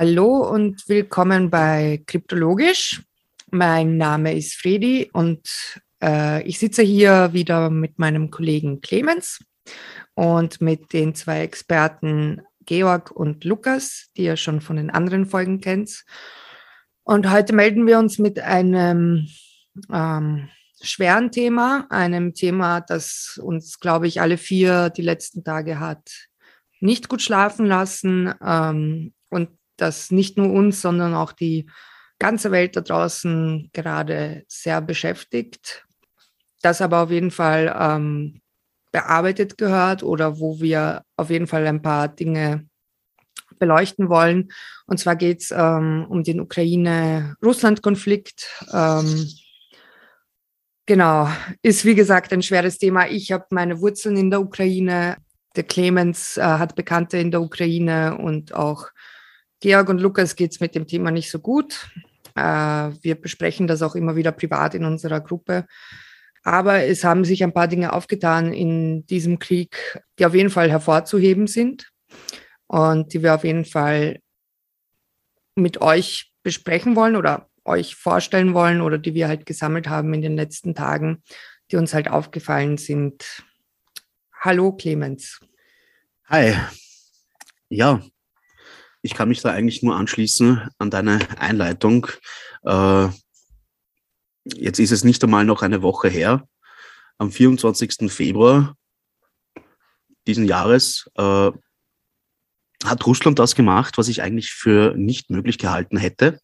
Hallo und willkommen bei Kryptologisch. Mein Name ist Fredi und äh, ich sitze hier wieder mit meinem Kollegen Clemens und mit den zwei Experten Georg und Lukas, die ihr schon von den anderen Folgen kennt. Und heute melden wir uns mit einem ähm, schweren Thema, einem Thema, das uns, glaube ich, alle vier die letzten Tage hat nicht gut schlafen lassen ähm, und das nicht nur uns, sondern auch die ganze Welt da draußen gerade sehr beschäftigt. Das aber auf jeden Fall ähm, bearbeitet gehört oder wo wir auf jeden Fall ein paar Dinge beleuchten wollen. Und zwar geht es ähm, um den Ukraine-Russland-Konflikt. Ähm, genau, ist wie gesagt ein schweres Thema. Ich habe meine Wurzeln in der Ukraine. Der Clemens äh, hat Bekannte in der Ukraine und auch Georg und Lukas geht es mit dem Thema nicht so gut. Äh, wir besprechen das auch immer wieder privat in unserer Gruppe. Aber es haben sich ein paar Dinge aufgetan in diesem Krieg, die auf jeden Fall hervorzuheben sind und die wir auf jeden Fall mit euch besprechen wollen oder euch vorstellen wollen oder die wir halt gesammelt haben in den letzten Tagen, die uns halt aufgefallen sind. Hallo Clemens. Hi. Ja, ich kann mich da eigentlich nur anschließen an deine Einleitung. Äh, jetzt ist es nicht einmal noch eine Woche her. Am 24. Februar diesen Jahres äh, hat Russland das gemacht, was ich eigentlich für nicht möglich gehalten hätte.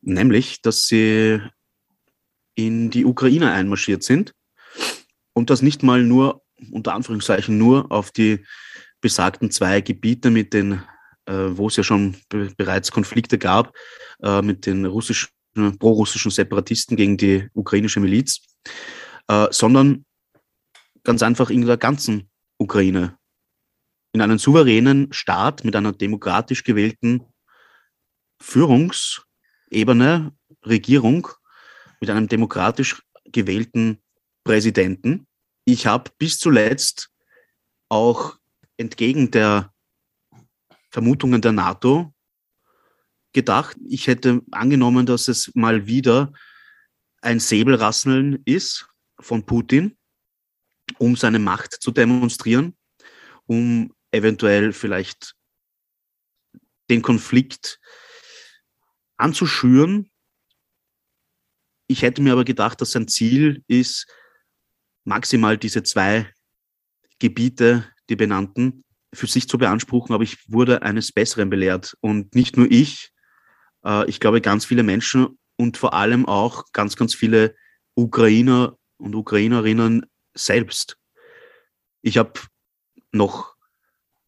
Nämlich, dass sie in die Ukraine einmarschiert sind und das nicht mal nur, unter Anführungszeichen, nur auf die besagten zwei Gebiete mit den wo es ja schon be bereits Konflikte gab äh, mit den russischen, pro-russischen Separatisten gegen die ukrainische Miliz, äh, sondern ganz einfach in der ganzen Ukraine. In einem souveränen Staat mit einer demokratisch gewählten Führungsebene, Regierung, mit einem demokratisch gewählten Präsidenten. Ich habe bis zuletzt auch entgegen der Vermutungen der NATO gedacht. Ich hätte angenommen, dass es mal wieder ein Säbelrasseln ist von Putin, um seine Macht zu demonstrieren, um eventuell vielleicht den Konflikt anzuschüren. Ich hätte mir aber gedacht, dass sein Ziel ist, maximal diese zwei Gebiete, die benannten, für sich zu beanspruchen, aber ich wurde eines Besseren belehrt. Und nicht nur ich, äh, ich glaube ganz viele Menschen und vor allem auch ganz, ganz viele Ukrainer und Ukrainerinnen selbst. Ich habe noch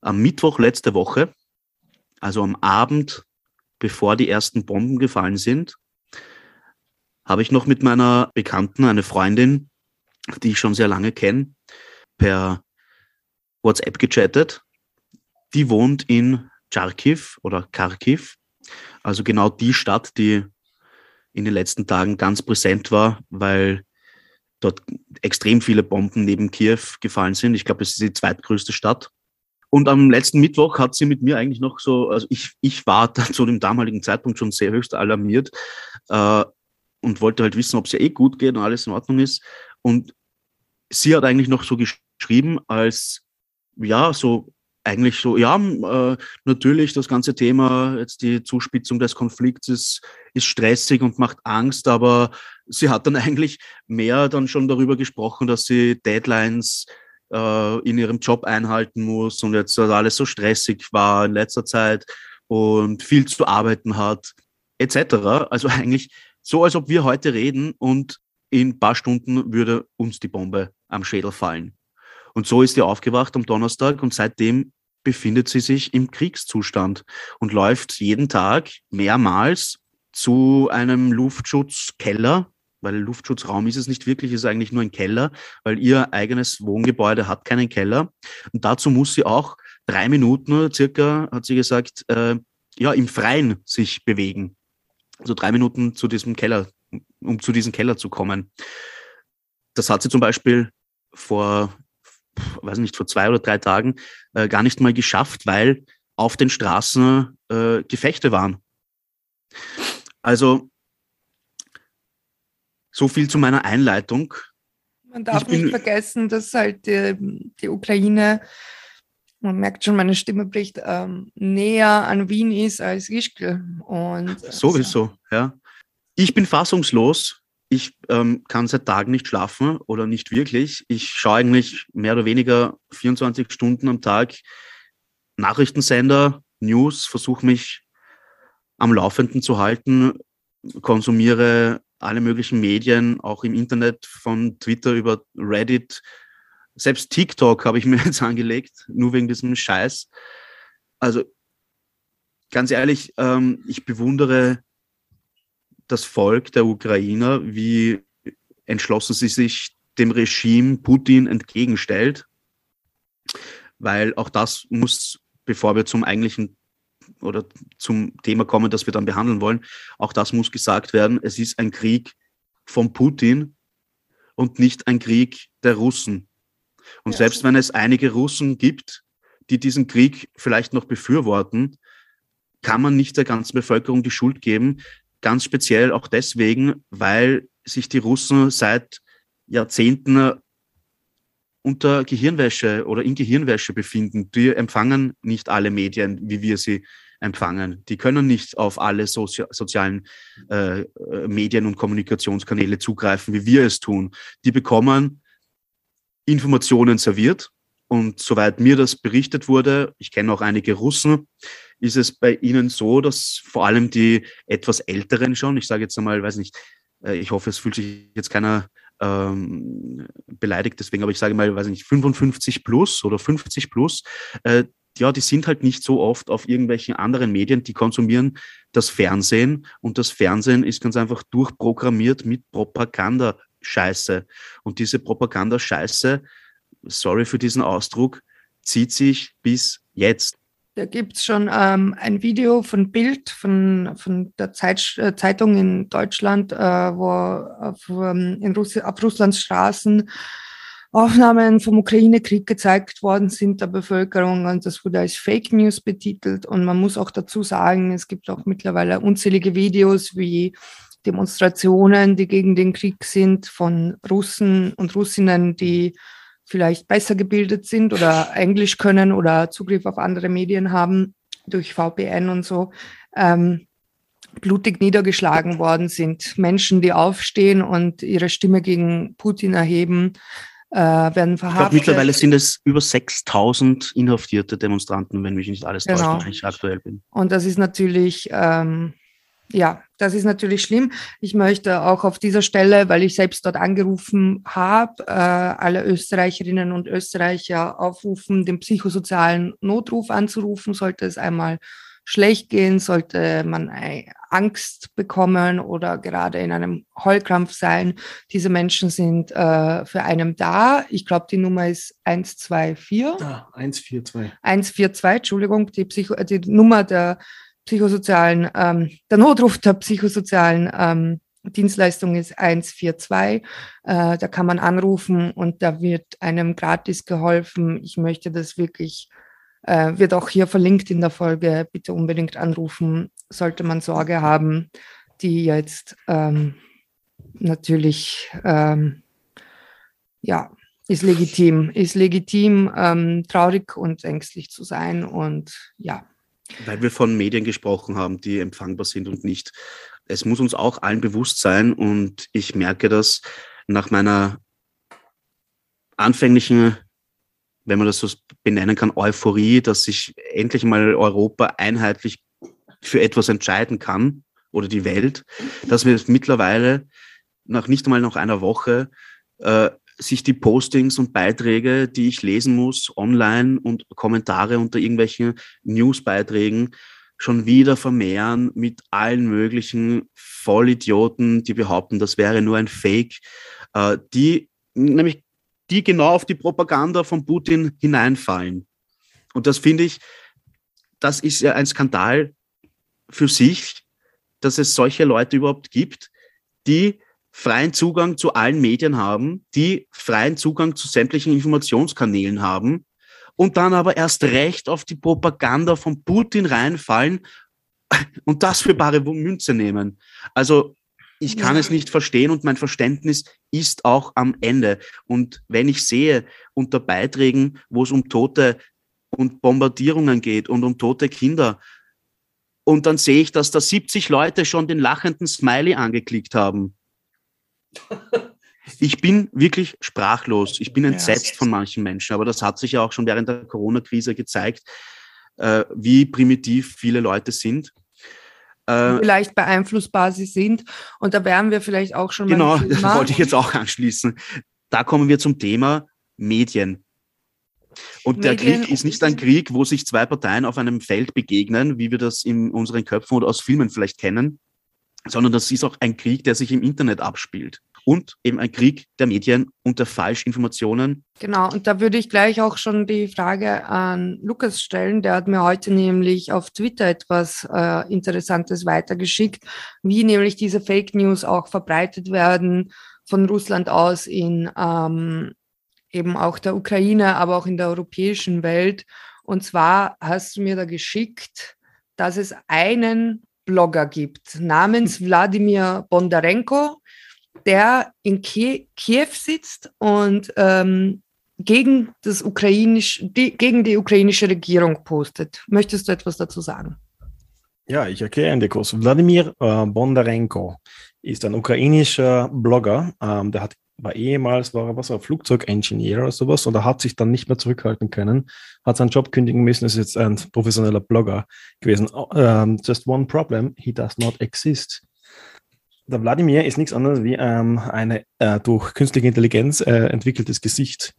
am Mittwoch letzte Woche, also am Abend, bevor die ersten Bomben gefallen sind, habe ich noch mit meiner Bekannten, eine Freundin, die ich schon sehr lange kenne, per WhatsApp gechattet die wohnt in Charkiv oder Kharkiv, also genau die Stadt, die in den letzten Tagen ganz präsent war, weil dort extrem viele Bomben neben Kiew gefallen sind. Ich glaube, es ist die zweitgrößte Stadt. Und am letzten Mittwoch hat sie mit mir eigentlich noch so, also ich, ich war zu dem damaligen Zeitpunkt schon sehr höchst alarmiert äh, und wollte halt wissen, ob es ja eh gut geht und alles in Ordnung ist. Und sie hat eigentlich noch so geschrieben, als ja, so eigentlich so, ja, äh, natürlich das ganze Thema, jetzt die Zuspitzung des Konflikts ist, ist stressig und macht Angst, aber sie hat dann eigentlich mehr dann schon darüber gesprochen, dass sie Deadlines äh, in ihrem Job einhalten muss und jetzt dass alles so stressig war in letzter Zeit und viel zu arbeiten hat, etc. Also eigentlich so, als ob wir heute reden und in ein paar Stunden würde uns die Bombe am Schädel fallen. Und so ist sie aufgewacht am Donnerstag und seitdem befindet sie sich im Kriegszustand und läuft jeden Tag mehrmals zu einem Luftschutzkeller, weil Luftschutzraum ist es nicht wirklich, ist eigentlich nur ein Keller, weil ihr eigenes Wohngebäude hat keinen Keller. Und dazu muss sie auch drei Minuten circa, hat sie gesagt, äh, ja, im Freien sich bewegen. Also drei Minuten zu diesem Keller, um zu diesem Keller zu kommen. Das hat sie zum Beispiel vor weiß nicht, vor zwei oder drei Tagen äh, gar nicht mal geschafft, weil auf den Straßen äh, Gefechte waren. Also so viel zu meiner Einleitung. Man darf nicht vergessen, dass halt die, die, Ukraine, man merkt schon, meine Stimme bricht, ähm, näher an Wien ist als Ischgl. Und, Sowieso, also. ja. Ich bin fassungslos. Ich ähm, kann seit Tagen nicht schlafen oder nicht wirklich. Ich schaue eigentlich mehr oder weniger 24 Stunden am Tag Nachrichtensender, News, versuche mich am Laufenden zu halten, konsumiere alle möglichen Medien, auch im Internet, von Twitter über Reddit. Selbst TikTok habe ich mir jetzt angelegt, nur wegen diesem Scheiß. Also ganz ehrlich, ähm, ich bewundere das Volk der Ukrainer, wie entschlossen sie sich dem Regime Putin entgegenstellt, weil auch das muss, bevor wir zum eigentlichen oder zum Thema kommen, das wir dann behandeln wollen, auch das muss gesagt werden, es ist ein Krieg von Putin und nicht ein Krieg der Russen. Und ja. selbst wenn es einige Russen gibt, die diesen Krieg vielleicht noch befürworten, kann man nicht der ganzen Bevölkerung die Schuld geben. Ganz speziell auch deswegen, weil sich die Russen seit Jahrzehnten unter Gehirnwäsche oder in Gehirnwäsche befinden. Die empfangen nicht alle Medien, wie wir sie empfangen. Die können nicht auf alle sozi sozialen äh, Medien und Kommunikationskanäle zugreifen, wie wir es tun. Die bekommen Informationen serviert. Und soweit mir das berichtet wurde, ich kenne auch einige Russen, ist es bei ihnen so, dass vor allem die etwas Älteren schon, ich sage jetzt einmal, weiß nicht, äh, ich hoffe, es fühlt sich jetzt keiner ähm, beleidigt, deswegen, aber ich sage mal, weiß nicht, 55 plus oder 50 plus, äh, ja, die sind halt nicht so oft auf irgendwelchen anderen Medien, die konsumieren das Fernsehen und das Fernsehen ist ganz einfach durchprogrammiert mit Propaganda-Scheiße. Und diese Propaganda-Scheiße, sorry für diesen Ausdruck, zieht sich bis jetzt. Da gibt es schon ähm, ein Video von Bild, von, von der Zeit, äh, Zeitung in Deutschland, äh, wo auf, ähm, in Russi auf Russlands Straßen Aufnahmen vom Ukraine-Krieg gezeigt worden sind der Bevölkerung und das wurde als Fake News betitelt. Und man muss auch dazu sagen, es gibt auch mittlerweile unzählige Videos wie Demonstrationen, die gegen den Krieg sind, von Russen und Russinnen, die vielleicht besser gebildet sind oder Englisch können oder Zugriff auf andere Medien haben durch VPN und so, ähm, blutig niedergeschlagen worden sind. Menschen, die aufstehen und ihre Stimme gegen Putin erheben, äh, werden verhaftet. Ich glaube, mittlerweile sind es über 6000 inhaftierte Demonstranten, wenn mich nicht alles genau. täuscht, wenn ich aktuell bin. Und das ist natürlich, ähm, ja, das ist natürlich schlimm. Ich möchte auch auf dieser Stelle, weil ich selbst dort angerufen habe, äh, alle Österreicherinnen und Österreicher aufrufen, den psychosozialen Notruf anzurufen, sollte es einmal schlecht gehen, sollte man Angst bekommen oder gerade in einem Heulkrampf sein. Diese Menschen sind äh, für einen da. Ich glaube, die Nummer ist 124. Ah, 142. 142, Entschuldigung, die, Psycho die Nummer der psychosozialen, ähm, der Notruf der psychosozialen ähm, Dienstleistung ist 142. Äh, da kann man anrufen und da wird einem gratis geholfen. Ich möchte das wirklich äh, wird auch hier verlinkt in der Folge. Bitte unbedingt anrufen, sollte man Sorge haben, die jetzt ähm, natürlich, ähm, ja, ist legitim, ist legitim, ähm, traurig und ängstlich zu sein und ja. Weil wir von Medien gesprochen haben, die empfangbar sind und nicht. Es muss uns auch allen bewusst sein und ich merke das nach meiner anfänglichen wenn man das so benennen kann, Euphorie, dass sich endlich mal Europa einheitlich für etwas entscheiden kann oder die Welt, dass wir mittlerweile nach nicht einmal noch einer Woche äh, sich die Postings und Beiträge, die ich lesen muss, online und Kommentare unter irgendwelchen Newsbeiträgen schon wieder vermehren mit allen möglichen Vollidioten, die behaupten, das wäre nur ein Fake, äh, die nämlich die genau auf die Propaganda von Putin hineinfallen. Und das finde ich, das ist ja ein Skandal für sich, dass es solche Leute überhaupt gibt, die freien Zugang zu allen Medien haben, die freien Zugang zu sämtlichen Informationskanälen haben und dann aber erst recht auf die Propaganda von Putin reinfallen und das für bare Münze nehmen. Also ich kann ja. es nicht verstehen und mein Verständnis ist auch am Ende. Und wenn ich sehe unter Beiträgen, wo es um Tote und Bombardierungen geht und um tote Kinder, und dann sehe ich, dass da 70 Leute schon den lachenden Smiley angeklickt haben. Ich bin wirklich sprachlos. Ich bin entsetzt von manchen Menschen. Aber das hat sich ja auch schon während der Corona-Krise gezeigt, äh, wie primitiv viele Leute sind. Äh, vielleicht beeinflussbar sie sind. Und da wären wir vielleicht auch schon genau. Genau, das wollte ich jetzt auch anschließen. Da kommen wir zum Thema Medien. Und Medien der Krieg ist nicht ein Krieg, wo sich zwei Parteien auf einem Feld begegnen, wie wir das in unseren Köpfen oder aus Filmen vielleicht kennen, sondern das ist auch ein Krieg, der sich im Internet abspielt und eben ein Krieg der Medien und der Falschinformationen. Genau, und da würde ich gleich auch schon die Frage an Lukas stellen. Der hat mir heute nämlich auf Twitter etwas äh, Interessantes weitergeschickt, wie nämlich diese Fake News auch verbreitet werden von Russland aus in ähm, eben auch der Ukraine, aber auch in der europäischen Welt. Und zwar hast du mir da geschickt, dass es einen Blogger gibt namens Wladimir Bondarenko, der in Kiew sitzt und ähm, gegen, das ukrainisch, die, gegen die ukrainische Regierung postet. Möchtest du etwas dazu sagen? Ja, ich erkläre dir kurz. Wladimir äh, Bondarenko ist ein ukrainischer Blogger. Ähm, der hat, war ehemals war er was, ein Flugzeugingenieur oder sowas und er hat sich dann nicht mehr zurückhalten können, hat seinen Job kündigen müssen, ist jetzt ein professioneller Blogger gewesen. Uh, just one problem, he does not exist. Der Wladimir ist nichts anderes wie ähm, eine äh, durch künstliche Intelligenz äh, entwickeltes Gesicht.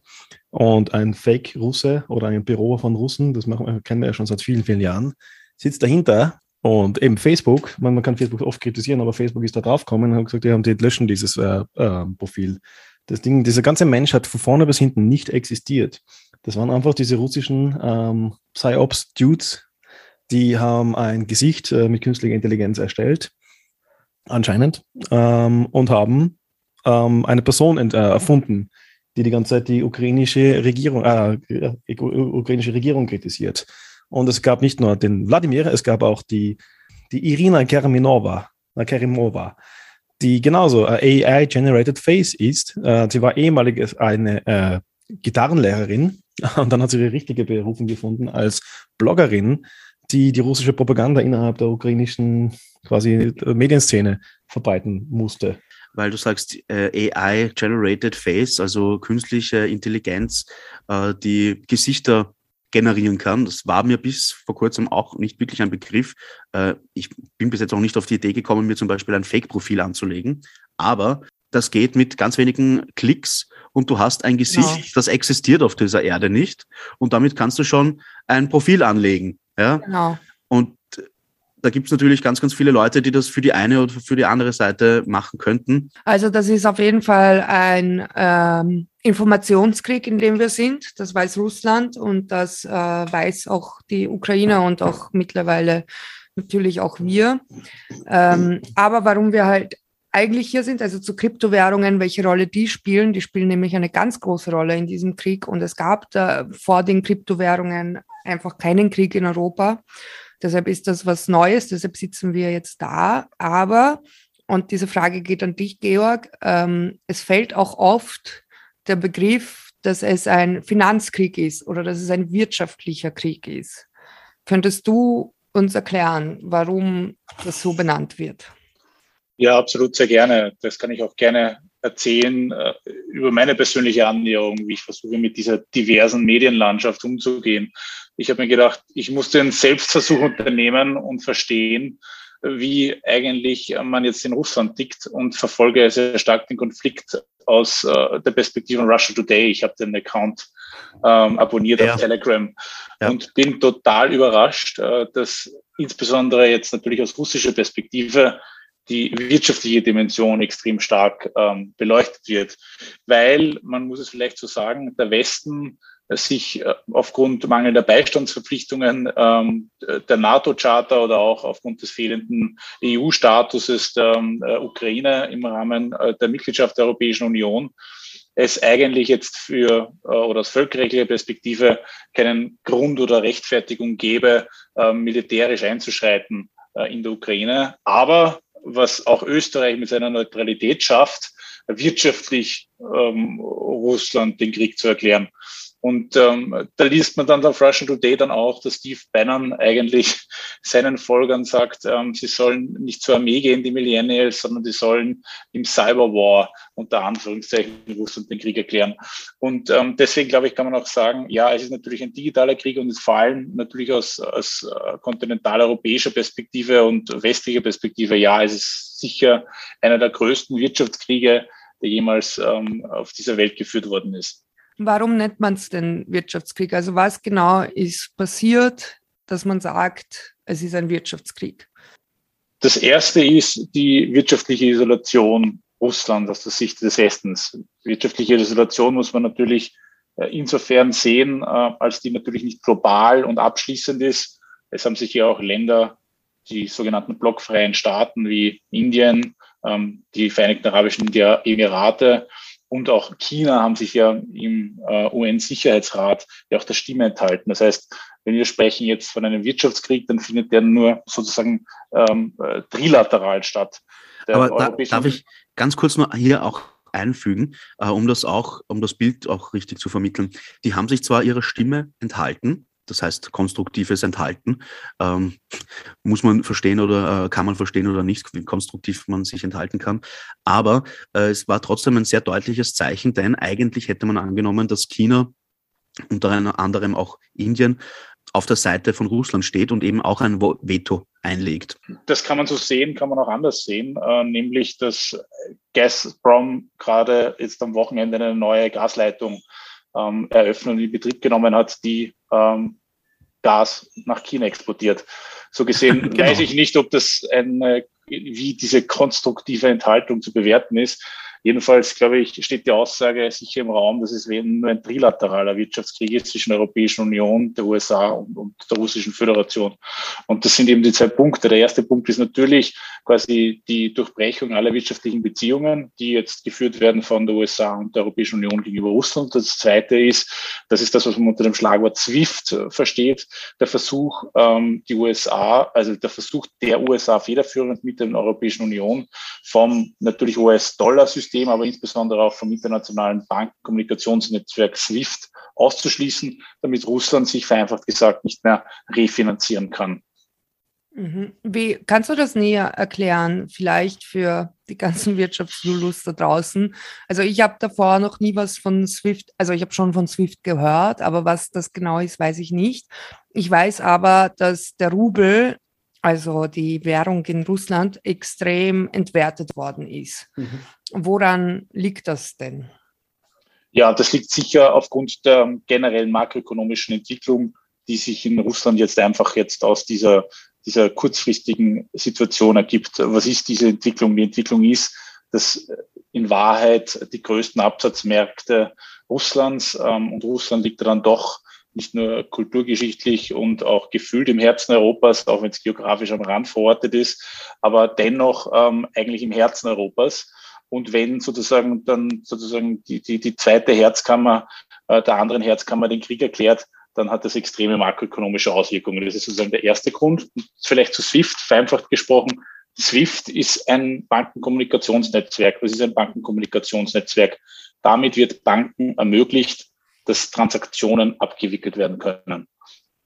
Und ein Fake-Russe oder ein Büro von Russen, das machen, kennen wir ja schon seit vielen, vielen Jahren, sitzt dahinter und eben Facebook, man, man kann Facebook oft kritisieren, aber Facebook ist da draufgekommen und hat gesagt, ja, die löschen dieses äh, äh, Profil. Das Ding, dieser ganze Mensch hat von vorne bis hinten nicht existiert. Das waren einfach diese russischen ähm, Psyops-Dudes, die haben ein Gesicht äh, mit künstlicher Intelligenz erstellt anscheinend, ähm, und haben ähm, eine Person ent, äh, erfunden, die die ganze Zeit die ukrainische Regierung, äh, ukrainische Regierung kritisiert. Und es gab nicht nur den Wladimir, es gab auch die, die Irina Keraminova, äh, Kerimova, die genauso äh, AI-generated Face ist. Äh, sie war ehemalig eine äh, Gitarrenlehrerin und dann hat sie ihre richtige Berufung gefunden als Bloggerin, die die russische Propaganda innerhalb der ukrainischen quasi Medienszene verbreiten musste. Weil du sagst äh, AI-generated Face, also künstliche Intelligenz, äh, die Gesichter generieren kann. Das war mir bis vor kurzem auch nicht wirklich ein Begriff. Äh, ich bin bis jetzt auch nicht auf die Idee gekommen, mir zum Beispiel ein Fake-Profil anzulegen. Aber das geht mit ganz wenigen Klicks und du hast ein Gesicht, genau. das existiert auf dieser Erde nicht. Und damit kannst du schon ein Profil anlegen. Ja? Genau. Und da gibt es natürlich ganz, ganz viele Leute, die das für die eine oder für die andere Seite machen könnten. Also das ist auf jeden Fall ein ähm, Informationskrieg, in dem wir sind. Das weiß Russland und das äh, weiß auch die Ukraine und auch mittlerweile natürlich auch wir. Ähm, aber warum wir halt eigentlich hier sind, also zu Kryptowährungen, welche Rolle die spielen, die spielen nämlich eine ganz große Rolle in diesem Krieg und es gab da vor den Kryptowährungen einfach keinen Krieg in Europa. Deshalb ist das was Neues, deshalb sitzen wir jetzt da. Aber, und diese Frage geht an dich, Georg, ähm, es fällt auch oft der Begriff, dass es ein Finanzkrieg ist oder dass es ein wirtschaftlicher Krieg ist. Könntest du uns erklären, warum das so benannt wird? Ja, absolut, sehr gerne. Das kann ich auch gerne erzählen äh, über meine persönliche Annäherung, wie ich versuche, mit dieser diversen Medienlandschaft umzugehen. Ich habe mir gedacht, ich muss den Selbstversuch unternehmen und verstehen, wie eigentlich man jetzt in Russland tickt und verfolge sehr stark den Konflikt aus äh, der Perspektive von Russia Today. Ich habe den Account ähm, abonniert ja. auf Telegram ja. und bin total überrascht, äh, dass insbesondere jetzt natürlich aus russischer Perspektive die wirtschaftliche Dimension extrem stark ähm, beleuchtet wird, weil man muss es vielleicht so sagen, der Westen sich äh, aufgrund mangelnder Beistandsverpflichtungen ähm, der NATO-Charta oder auch aufgrund des fehlenden EU-Statuses der ähm, äh, Ukraine im Rahmen äh, der Mitgliedschaft der Europäischen Union es eigentlich jetzt für oder aus völkerrechtlicher Perspektive keinen Grund oder Rechtfertigung gäbe, militärisch einzuschreiten äh, in der Ukraine. Aber was auch Österreich mit seiner Neutralität schafft, wirtschaftlich ähm, Russland den Krieg zu erklären. Und ähm, da liest man dann auf Russian Today dann auch, dass Steve Bannon eigentlich seinen Folgern sagt, ähm, sie sollen nicht zur Armee gehen, die Millennials, sondern die sollen im Cyberwar unter Anführungszeichen Russland den Krieg erklären. Und ähm, deswegen glaube ich, kann man auch sagen, ja, es ist natürlich ein digitaler Krieg und vor allem natürlich aus, aus äh, kontinentaleuropäischer Perspektive und westlicher Perspektive, ja, es ist sicher einer der größten Wirtschaftskriege, der jemals ähm, auf dieser Welt geführt worden ist. Warum nennt man es denn Wirtschaftskrieg? Also was genau ist passiert, dass man sagt, es ist ein Wirtschaftskrieg? Das erste ist die wirtschaftliche Isolation Russlands aus der Sicht des Westens. Wirtschaftliche Isolation muss man natürlich äh, insofern sehen, äh, als die natürlich nicht global und abschließend ist. Es haben sich ja auch Länder, die sogenannten blockfreien Staaten wie Indien, ähm, die Vereinigten Arabischen Emirate und auch China haben sich ja im äh, UN-Sicherheitsrat ja auch der Stimme enthalten. Das heißt, wenn wir sprechen jetzt von einem Wirtschaftskrieg, dann findet der nur sozusagen ähm, äh, trilateral statt. Der Aber da, darf ich ganz kurz nur hier auch einfügen, äh, um das auch, um das Bild auch richtig zu vermitteln. Die haben sich zwar ihrer Stimme enthalten, das heißt konstruktives Enthalten. Ähm, muss man verstehen oder äh, kann man verstehen oder nicht, wie konstruktiv man sich enthalten kann. Aber äh, es war trotzdem ein sehr deutliches Zeichen, denn eigentlich hätte man angenommen, dass China unter anderem auch Indien auf der Seite von Russland steht und eben auch ein Veto einlegt. Das kann man so sehen, kann man auch anders sehen, äh, nämlich dass Gazprom gerade jetzt am Wochenende eine neue Gasleitung ähm, eröffnet und in Betrieb genommen hat, die ähm, Gas nach China exportiert. So gesehen genau. weiß ich nicht, ob das eine, wie diese konstruktive Enthaltung zu bewerten ist. Jedenfalls, glaube ich, steht die Aussage sicher im Raum, dass es nur ein trilateraler Wirtschaftskrieg ist zwischen der Europäischen Union, der USA und, und, der Russischen Föderation. Und das sind eben die zwei Punkte. Der erste Punkt ist natürlich quasi die Durchbrechung aller wirtschaftlichen Beziehungen, die jetzt geführt werden von der USA und der Europäischen Union gegenüber Russland. Das zweite ist, das ist das, was man unter dem Schlagwort SWIFT versteht, der Versuch, ähm, die USA, also der Versuch der USA federführend mit der Europäischen Union vom natürlich US-Dollar-System System, aber insbesondere auch vom internationalen Bankenkommunikationsnetzwerk SWIFT auszuschließen, damit Russland sich vereinfacht gesagt nicht mehr refinanzieren kann. Mhm. Wie kannst du das näher erklären, vielleicht für die ganzen Wirtschaftslulus da draußen? Also ich habe davor noch nie was von SWIFT, also ich habe schon von SWIFT gehört, aber was das genau ist, weiß ich nicht. Ich weiß aber, dass der Rubel also die Währung in Russland, extrem entwertet worden ist. Mhm. Woran liegt das denn? Ja, das liegt sicher aufgrund der generellen makroökonomischen Entwicklung, die sich in Russland jetzt einfach jetzt aus dieser, dieser kurzfristigen Situation ergibt. Was ist diese Entwicklung? Die Entwicklung ist, dass in Wahrheit die größten Absatzmärkte Russlands ähm, und Russland liegt daran doch nicht nur kulturgeschichtlich und auch gefühlt im Herzen Europas, auch wenn es geografisch am Rand verortet ist, aber dennoch ähm, eigentlich im Herzen Europas. Und wenn sozusagen dann sozusagen die, die, die zweite Herzkammer äh, der anderen Herzkammer den Krieg erklärt, dann hat das extreme makroökonomische Auswirkungen. Das ist sozusagen der erste Grund. Vielleicht zu SWIFT, vereinfacht gesprochen. SWIFT ist ein Bankenkommunikationsnetzwerk. Was ist ein Bankenkommunikationsnetzwerk? Damit wird Banken ermöglicht, dass Transaktionen abgewickelt werden können.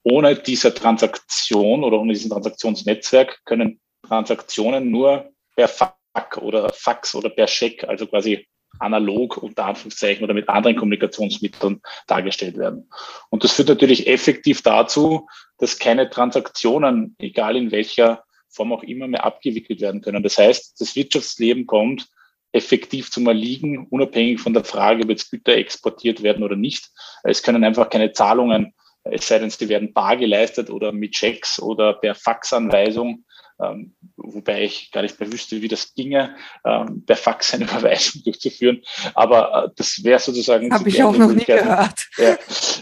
Ohne diese Transaktion oder ohne diesen Transaktionsnetzwerk können Transaktionen nur per Fax oder Fax oder per Scheck, also quasi analog unter Anführungszeichen oder mit anderen Kommunikationsmitteln dargestellt werden. Und das führt natürlich effektiv dazu, dass keine Transaktionen, egal in welcher Form auch immer, mehr abgewickelt werden können. Das heißt, das Wirtschaftsleben kommt effektiv zum Erliegen, unabhängig von der Frage, ob jetzt Güter exportiert werden oder nicht. Es können einfach keine Zahlungen, es sei denn, sie werden bar geleistet oder mit Checks oder per Faxanweisung ähm, wobei ich gar nicht mehr wüsste, wie das ginge, ähm, per Fax eine Überweisung durchzuführen. Aber äh, das wäre sozusagen. Habe ich auch noch nie gehört. Ja.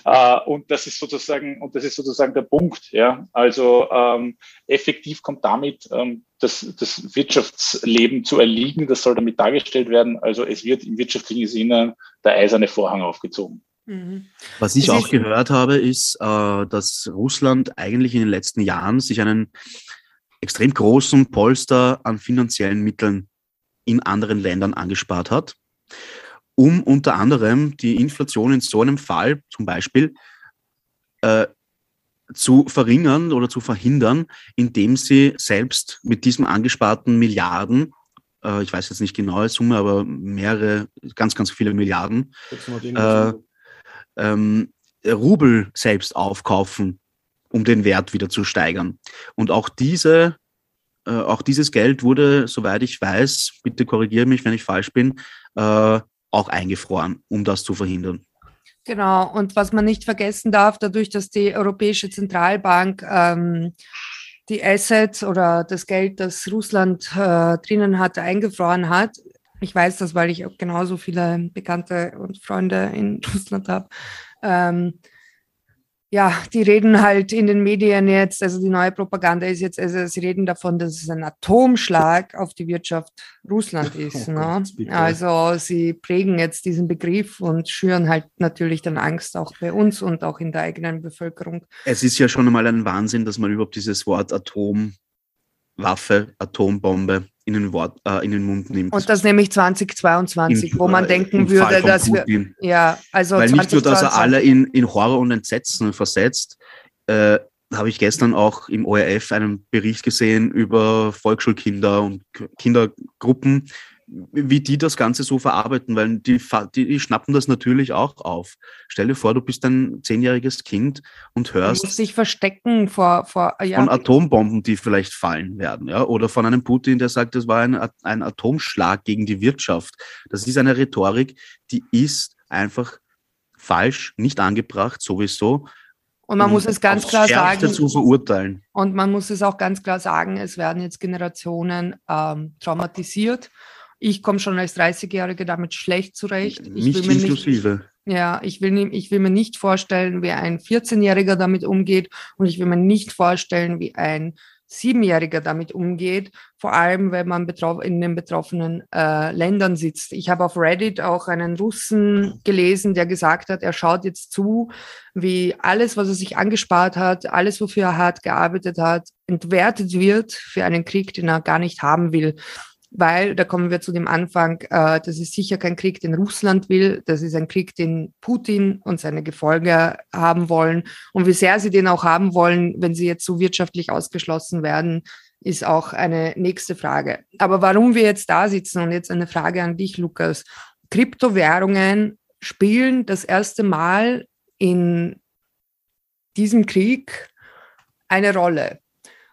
Äh, und das ist sozusagen, und das ist sozusagen der Punkt. Ja, also ähm, effektiv kommt damit ähm, das, das Wirtschaftsleben zu erliegen. Das soll damit dargestellt werden. Also es wird im wirtschaftlichen Sinne der eiserne Vorhang aufgezogen. Mhm. Was ich auch gehört habe, ist, äh, dass Russland eigentlich in den letzten Jahren sich einen extrem großen Polster an finanziellen Mitteln in anderen Ländern angespart hat, um unter anderem die Inflation in so einem Fall zum Beispiel äh, zu verringern oder zu verhindern, indem sie selbst mit diesen angesparten Milliarden, äh, ich weiß jetzt nicht genaue Summe, aber mehrere, ganz, ganz viele Milliarden, äh, ähm, Rubel selbst aufkaufen, um den Wert wieder zu steigern. Und auch diese äh, auch dieses Geld wurde, soweit ich weiß, bitte korrigiere mich, wenn ich falsch bin, äh, auch eingefroren, um das zu verhindern. Genau, und was man nicht vergessen darf, dadurch, dass die Europäische Zentralbank ähm, die Assets oder das Geld, das Russland äh, drinnen hatte, eingefroren hat. Ich weiß das, weil ich genauso viele Bekannte und Freunde in Russland habe. Ähm, ja, die reden halt in den Medien jetzt, also die neue Propaganda ist jetzt, also sie reden davon, dass es ein Atomschlag auf die Wirtschaft Russland oh ist. Oh ne? Gott, also sie prägen jetzt diesen Begriff und schüren halt natürlich dann Angst auch bei uns und auch in der eigenen Bevölkerung. Es ist ja schon einmal ein Wahnsinn, dass man überhaupt dieses Wort Atomwaffe, Atombombe in den, Wort, äh, in den Mund nimmt. Und das nämlich 2022, Im, wo man äh, denken würde, dass Putin. wir. Ja, also Weil 2022. nicht nur, dass er alle in, in Horror und Entsetzen versetzt, äh, habe ich gestern auch im ORF einen Bericht gesehen über Volksschulkinder und Kindergruppen, wie die das Ganze so verarbeiten, weil die, die, schnappen das natürlich auch auf. Stell dir vor, du bist ein zehnjähriges Kind und hörst. Du musst dich verstecken vor, vor ja. von Atombomben, die vielleicht fallen werden, ja, oder von einem Putin, der sagt, das war ein, ein Atomschlag gegen die Wirtschaft. Das ist eine Rhetorik, die ist einfach falsch, nicht angebracht, sowieso. Und man muss es ganz klar sagen. zu verurteilen. Und man muss es auch ganz klar sagen, es werden jetzt Generationen ähm, traumatisiert ich komme schon als 30-Jährige damit schlecht zurecht. Ich nicht inklusive. Nicht, ja, ich will, ich will mir nicht vorstellen, wie ein 14-Jähriger damit umgeht und ich will mir nicht vorstellen, wie ein Siebenjähriger damit umgeht, vor allem wenn man in den betroffenen äh, Ländern sitzt. Ich habe auf Reddit auch einen Russen gelesen, der gesagt hat, er schaut jetzt zu, wie alles, was er sich angespart hat, alles, wofür er hart gearbeitet hat, entwertet wird für einen Krieg, den er gar nicht haben will weil, da kommen wir zu dem Anfang, äh, das ist sicher kein Krieg, den Russland will, das ist ein Krieg, den Putin und seine Gefolge haben wollen. Und wie sehr sie den auch haben wollen, wenn sie jetzt so wirtschaftlich ausgeschlossen werden, ist auch eine nächste Frage. Aber warum wir jetzt da sitzen und jetzt eine Frage an dich, Lukas. Kryptowährungen spielen das erste Mal in diesem Krieg eine Rolle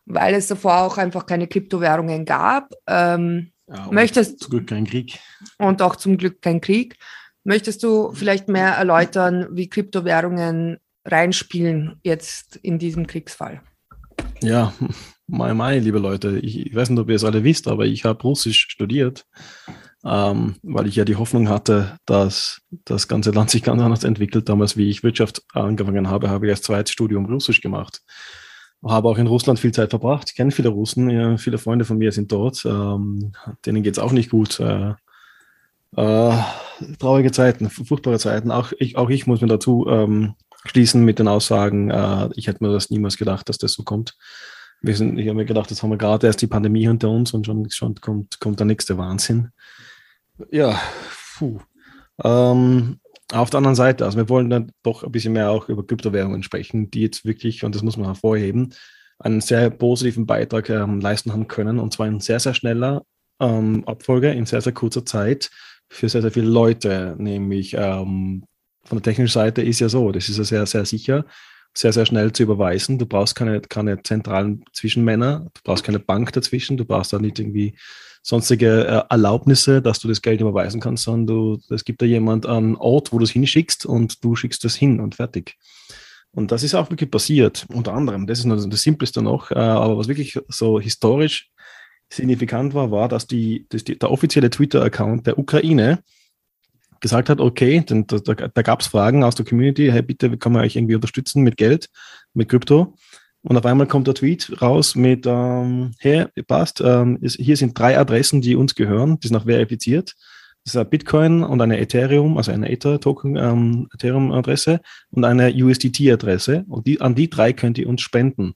weil es davor auch einfach keine Kryptowährungen gab. Ähm, ja, möchtest, zum Glück kein Krieg. Und auch zum Glück kein Krieg. Möchtest du vielleicht mehr erläutern, wie Kryptowährungen reinspielen jetzt in diesem Kriegsfall? Ja, mein, mein, liebe Leute, ich, ich weiß nicht, ob ihr es alle wisst, aber ich habe Russisch studiert, ähm, weil ich ja die Hoffnung hatte, dass das ganze Land sich ganz anders entwickelt. Damals, wie ich Wirtschaft angefangen habe, habe ich als zweites Studium Russisch gemacht habe auch in Russland viel Zeit verbracht. Ich kenne viele Russen, ja, viele Freunde von mir sind dort. Ähm, denen geht es auch nicht gut. Äh, äh, traurige Zeiten, furchtbare Zeiten. Auch ich, auch ich muss mir dazu ähm, schließen mit den Aussagen, äh, ich hätte mir das niemals gedacht, dass das so kommt. Wir sind, ich habe mir gedacht, jetzt haben wir gerade erst die Pandemie hinter uns und schon, schon kommt, kommt der nächste Wahnsinn. Ja, puh. Ähm, auf der anderen Seite, also wir wollen dann doch ein bisschen mehr auch über Kryptowährungen sprechen, die jetzt wirklich, und das muss man hervorheben, einen sehr positiven Beitrag ähm, leisten haben können, und zwar in sehr, sehr schneller ähm, Abfolge, in sehr, sehr kurzer Zeit für sehr, sehr viele Leute. Nämlich ähm, von der technischen Seite ist ja so, das ist ja sehr, sehr sicher, sehr, sehr schnell zu überweisen. Du brauchst keine, keine zentralen Zwischenmänner, du brauchst keine Bank dazwischen, du brauchst da nicht irgendwie sonstige äh, Erlaubnisse, dass du das Geld überweisen kannst, sondern du, es gibt da jemand einen Ort, wo du es hinschickst und du schickst das hin und fertig. Und das ist auch wirklich passiert, unter anderem. Das ist nur das Simpleste noch. Äh, aber was wirklich so historisch signifikant war, war, dass, die, dass die, der offizielle Twitter-Account der Ukraine gesagt hat, okay, denn da, da, da gab es Fragen aus der Community, hey, bitte, kann man euch irgendwie unterstützen mit Geld, mit Krypto? Und auf einmal kommt der Tweet raus mit, ähm, hey, passt, ähm, ist, hier sind drei Adressen, die uns gehören, die sind auch verifiziert. Das ist ein Bitcoin und eine Ethereum, also eine Ether-Token, ähm, Ethereum-Adresse und eine USDT-Adresse. Und die, an die drei könnt ihr uns spenden.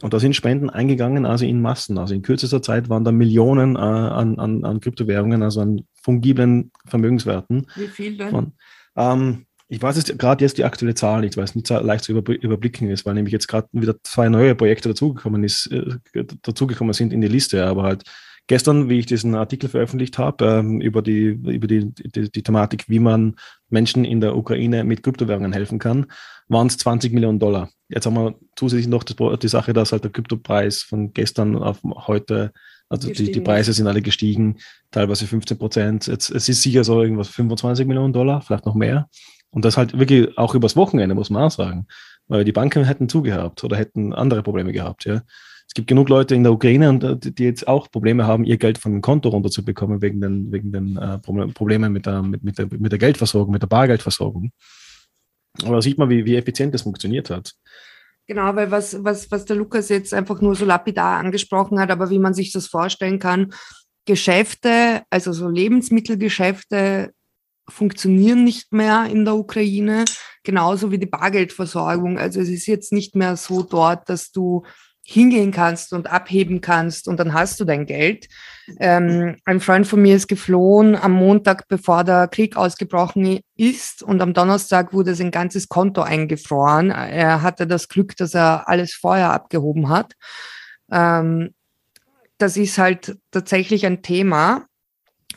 Und da sind Spenden eingegangen, also in Massen. Also in kürzester Zeit waren da Millionen äh, an, an, an Kryptowährungen, also an fungiblen Vermögenswerten. Wie viel denn? Von, ähm, ich weiß jetzt gerade jetzt die aktuelle Zahl nicht, weil es nicht so leicht zu überblicken ist, weil nämlich jetzt gerade wieder zwei neue Projekte dazugekommen ist, äh, dazugekommen sind in die Liste, aber halt gestern, wie ich diesen Artikel veröffentlicht habe, ähm, über, die, über die, die, die, Thematik, wie man Menschen in der Ukraine mit Kryptowährungen helfen kann, waren es 20 Millionen Dollar. Jetzt haben wir zusätzlich noch das, die Sache, dass halt der Kryptopreis von gestern auf heute, also die, die, Preise sind alle gestiegen, teilweise 15 Prozent. es ist sicher so irgendwas 25 Millionen Dollar, vielleicht noch mehr. Und das halt wirklich auch übers Wochenende, muss man auch sagen. Weil die Banken hätten zugehabt oder hätten andere Probleme gehabt, ja. Es gibt genug Leute in der Ukraine, äh, die jetzt auch Probleme haben, ihr Geld von dem Konto runterzubekommen, wegen den, wegen den äh, Problemen mit der, mit, mit, der, mit der Geldversorgung, mit der Bargeldversorgung. Aber da sieht man, wie, wie effizient das funktioniert hat. Genau, weil was, was, was der Lukas jetzt einfach nur so lapidar angesprochen hat, aber wie man sich das vorstellen kann, Geschäfte, also so Lebensmittelgeschäfte funktionieren nicht mehr in der Ukraine, genauso wie die Bargeldversorgung. Also es ist jetzt nicht mehr so dort, dass du hingehen kannst und abheben kannst und dann hast du dein Geld. Ähm, ein Freund von mir ist geflohen am Montag, bevor der Krieg ausgebrochen ist und am Donnerstag wurde sein ganzes Konto eingefroren. Er hatte das Glück, dass er alles vorher abgehoben hat. Ähm, das ist halt tatsächlich ein Thema.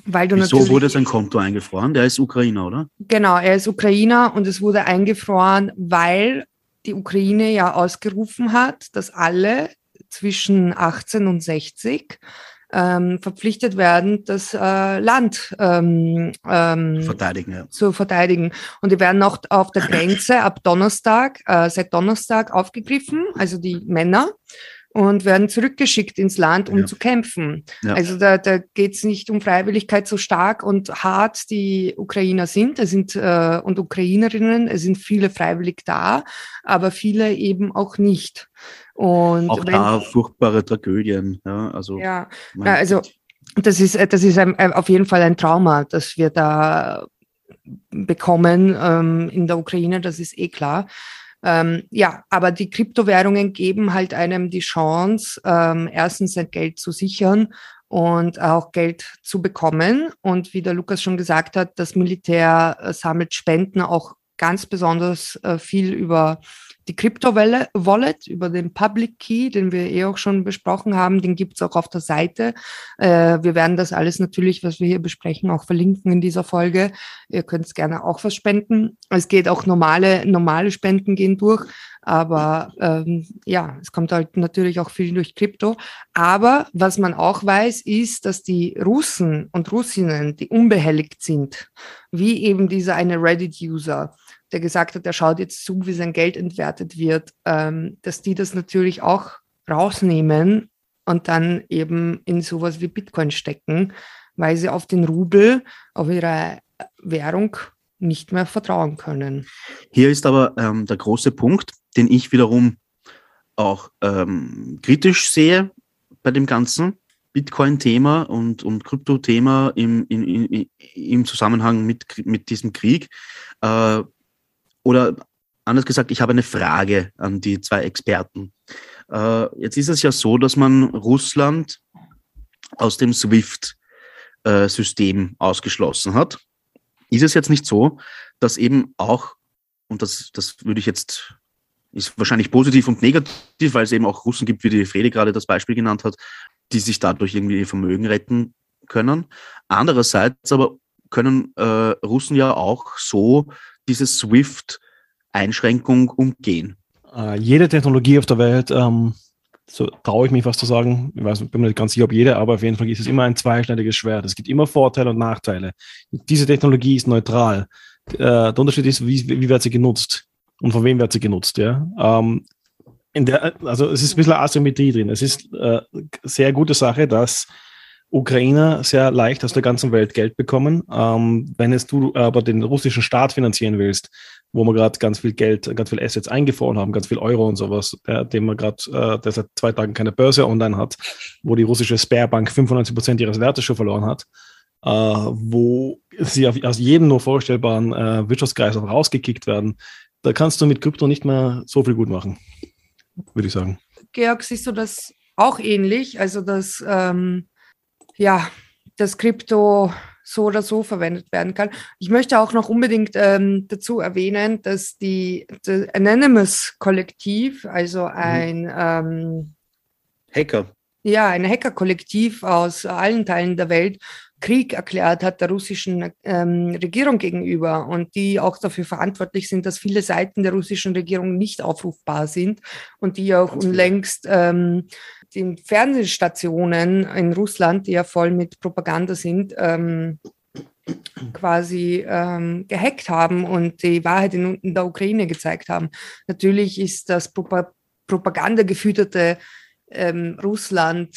Weil du Wieso wurde sein Konto eingefroren? Der ist Ukrainer, oder? Genau, er ist Ukrainer und es wurde eingefroren, weil die Ukraine ja ausgerufen hat, dass alle zwischen 18 und 60 ähm, verpflichtet werden, das äh, Land ähm, ähm, verteidigen, ja. zu verteidigen. Und die werden auch auf der Grenze ab Donnerstag, äh, seit Donnerstag aufgegriffen, also die Männer und werden zurückgeschickt ins Land, um ja. zu kämpfen. Ja. Also da, da geht es nicht um Freiwilligkeit so stark und hart die Ukrainer sind. Es sind äh, und Ukrainerinnen, es sind viele freiwillig da, aber viele eben auch nicht. Und auch wenn, da furchtbare Tragödien. Ja, also, ja, also das ist, das ist ein, auf jeden Fall ein Trauma, das wir da bekommen ähm, in der Ukraine, das ist eh klar. Ähm, ja, aber die Kryptowährungen geben halt einem die Chance, ähm, erstens sein Geld zu sichern und auch Geld zu bekommen. Und wie der Lukas schon gesagt hat, das Militär äh, sammelt Spenden auch ganz besonders äh, viel über die Crypto-Wallet über den Public Key, den wir eh auch schon besprochen haben, den gibt's auch auf der Seite. Äh, wir werden das alles natürlich, was wir hier besprechen, auch verlinken in dieser Folge. Ihr könnt gerne auch was spenden. Es geht auch normale, normale Spenden gehen durch. Aber ähm, ja, es kommt halt natürlich auch viel durch Krypto. Aber was man auch weiß, ist, dass die Russen und Russinnen, die unbehelligt sind, wie eben dieser eine Reddit-User, der gesagt hat, er schaut jetzt zu, wie sein Geld entwertet wird, ähm, dass die das natürlich auch rausnehmen und dann eben in sowas wie Bitcoin stecken, weil sie auf den Rubel, auf ihre Währung nicht mehr vertrauen können. Hier ist aber ähm, der große Punkt, den ich wiederum auch ähm, kritisch sehe bei dem ganzen Bitcoin-Thema und, und Krypto-Thema im, im Zusammenhang mit, mit diesem Krieg. Äh, oder anders gesagt, ich habe eine Frage an die zwei Experten. Äh, jetzt ist es ja so, dass man Russland aus dem SWIFT-System äh, ausgeschlossen hat. Ist es jetzt nicht so, dass eben auch, und das, das würde ich jetzt, ist wahrscheinlich positiv und negativ, weil es eben auch Russen gibt, wie die Frede gerade das Beispiel genannt hat, die sich dadurch irgendwie ihr Vermögen retten können. Andererseits aber können äh, Russen ja auch so diese SWIFT-Einschränkung umgehen? Äh, jede Technologie auf der Welt, ähm, so traue ich mich fast zu sagen, ich weiß, bin mir nicht ganz sicher, ob jede, aber auf jeden Fall ist es immer ein zweischneidiges Schwert. Es gibt immer Vorteile und Nachteile. Diese Technologie ist neutral. Äh, der Unterschied ist, wie, wie wird sie genutzt und von wem wird sie genutzt. Ja? Ähm, der, also es ist ein bisschen Asymmetrie drin. Es ist äh, sehr gute Sache, dass Ukrainer sehr leicht aus der ganzen Welt Geld bekommen. Ähm, wenn es du aber den russischen Staat finanzieren willst, wo wir gerade ganz viel Geld, ganz viel Assets eingefroren haben, ganz viel Euro und sowas, der, dem man gerade, äh, der seit zwei Tagen keine Börse online hat, wo die russische Sperrbank 95 Prozent ihres Wertes schon verloren hat, äh, wo sie auf, aus jedem nur vorstellbaren äh, Wirtschaftskreis rausgekickt werden, da kannst du mit Krypto nicht mehr so viel gut machen, würde ich sagen. Georg, siehst du das auch ähnlich? Also, dass ähm, ja, das Krypto so oder so verwendet werden kann. Ich möchte auch noch unbedingt ähm, dazu erwähnen, dass die, die Anonymous-Kollektiv, also mhm. ein mhm. ähm, Hacker. Ja, ein Hacker-Kollektiv aus allen Teilen der Welt Krieg erklärt hat der russischen ähm, Regierung gegenüber und die auch dafür verantwortlich sind, dass viele Seiten der russischen Regierung nicht aufrufbar sind und die auch unlängst ähm, die Fernsehstationen in Russland, die ja voll mit Propaganda sind, ähm, quasi ähm, gehackt haben und die Wahrheit in, in, der Ukraine gezeigt haben. Natürlich ist das Pro Propaganda gefütterte ähm, Russland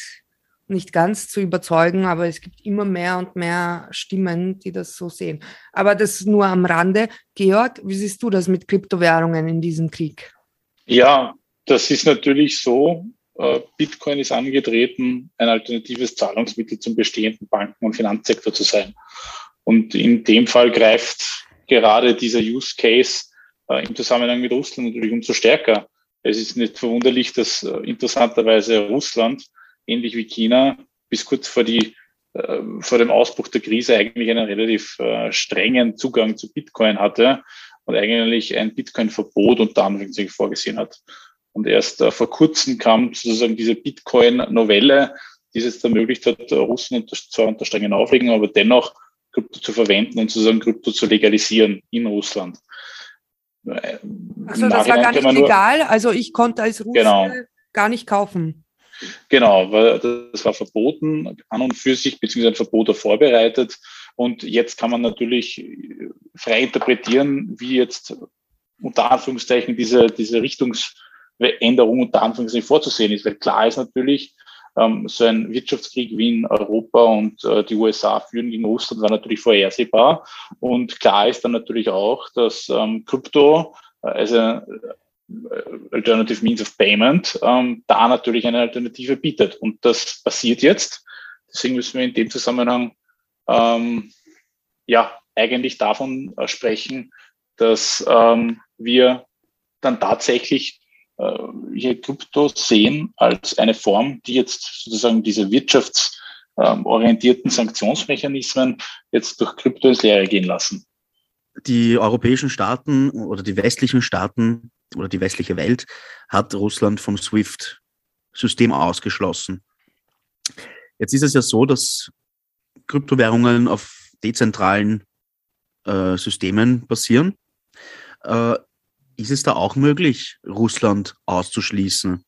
nicht ganz zu überzeugen, aber es gibt immer mehr und mehr Stimmen, die das so sehen. Aber das nur am Rande. Georg, wie siehst du das mit Kryptowährungen in diesem Krieg? Ja, das ist natürlich so. Äh, Bitcoin ist angetreten, ein alternatives Zahlungsmittel zum bestehenden Banken- und Finanzsektor zu sein. Und in dem Fall greift gerade dieser Use Case äh, im Zusammenhang mit Russland natürlich umso stärker. Es ist nicht verwunderlich, dass äh, interessanterweise Russland ähnlich wie China, bis kurz vor, die, vor dem Ausbruch der Krise eigentlich einen relativ strengen Zugang zu Bitcoin hatte und eigentlich ein Bitcoin-Verbot unter Anführungszeichen vorgesehen hat. Und erst äh, vor kurzem kam sozusagen diese Bitcoin-Novelle, die es jetzt ermöglicht hat, Russen unter, zwar unter strengen Aufregung, aber dennoch Krypto zu verwenden und sozusagen Krypto zu legalisieren in Russland. Also das war gar nicht legal, also ich konnte als Russe genau. gar nicht kaufen. Genau, weil das war verboten an und für sich, beziehungsweise ein Verbot vorbereitet. Und jetzt kann man natürlich frei interpretieren, wie jetzt unter Anführungszeichen diese, diese Richtungsänderung unter Anführungszeichen vorzusehen ist. Weil klar ist natürlich, ähm, so ein Wirtschaftskrieg wie in Europa und äh, die USA führen gegen Russland war natürlich vorhersehbar. Und klar ist dann natürlich auch, dass ähm, Krypto, äh, also Alternative Means of Payment, ähm, da natürlich eine Alternative bietet. Und das passiert jetzt. Deswegen müssen wir in dem Zusammenhang ähm, ja eigentlich davon äh, sprechen, dass ähm, wir dann tatsächlich hier Krypto sehen als eine Form, die jetzt sozusagen diese wirtschaftsorientierten Sanktionsmechanismen jetzt durch Krypto ins Leere gehen lassen. Die europäischen Staaten oder die westlichen Staaten oder die westliche Welt hat Russland vom SWIFT-System ausgeschlossen. Jetzt ist es ja so, dass Kryptowährungen auf dezentralen äh, Systemen basieren. Äh, ist es da auch möglich, Russland auszuschließen?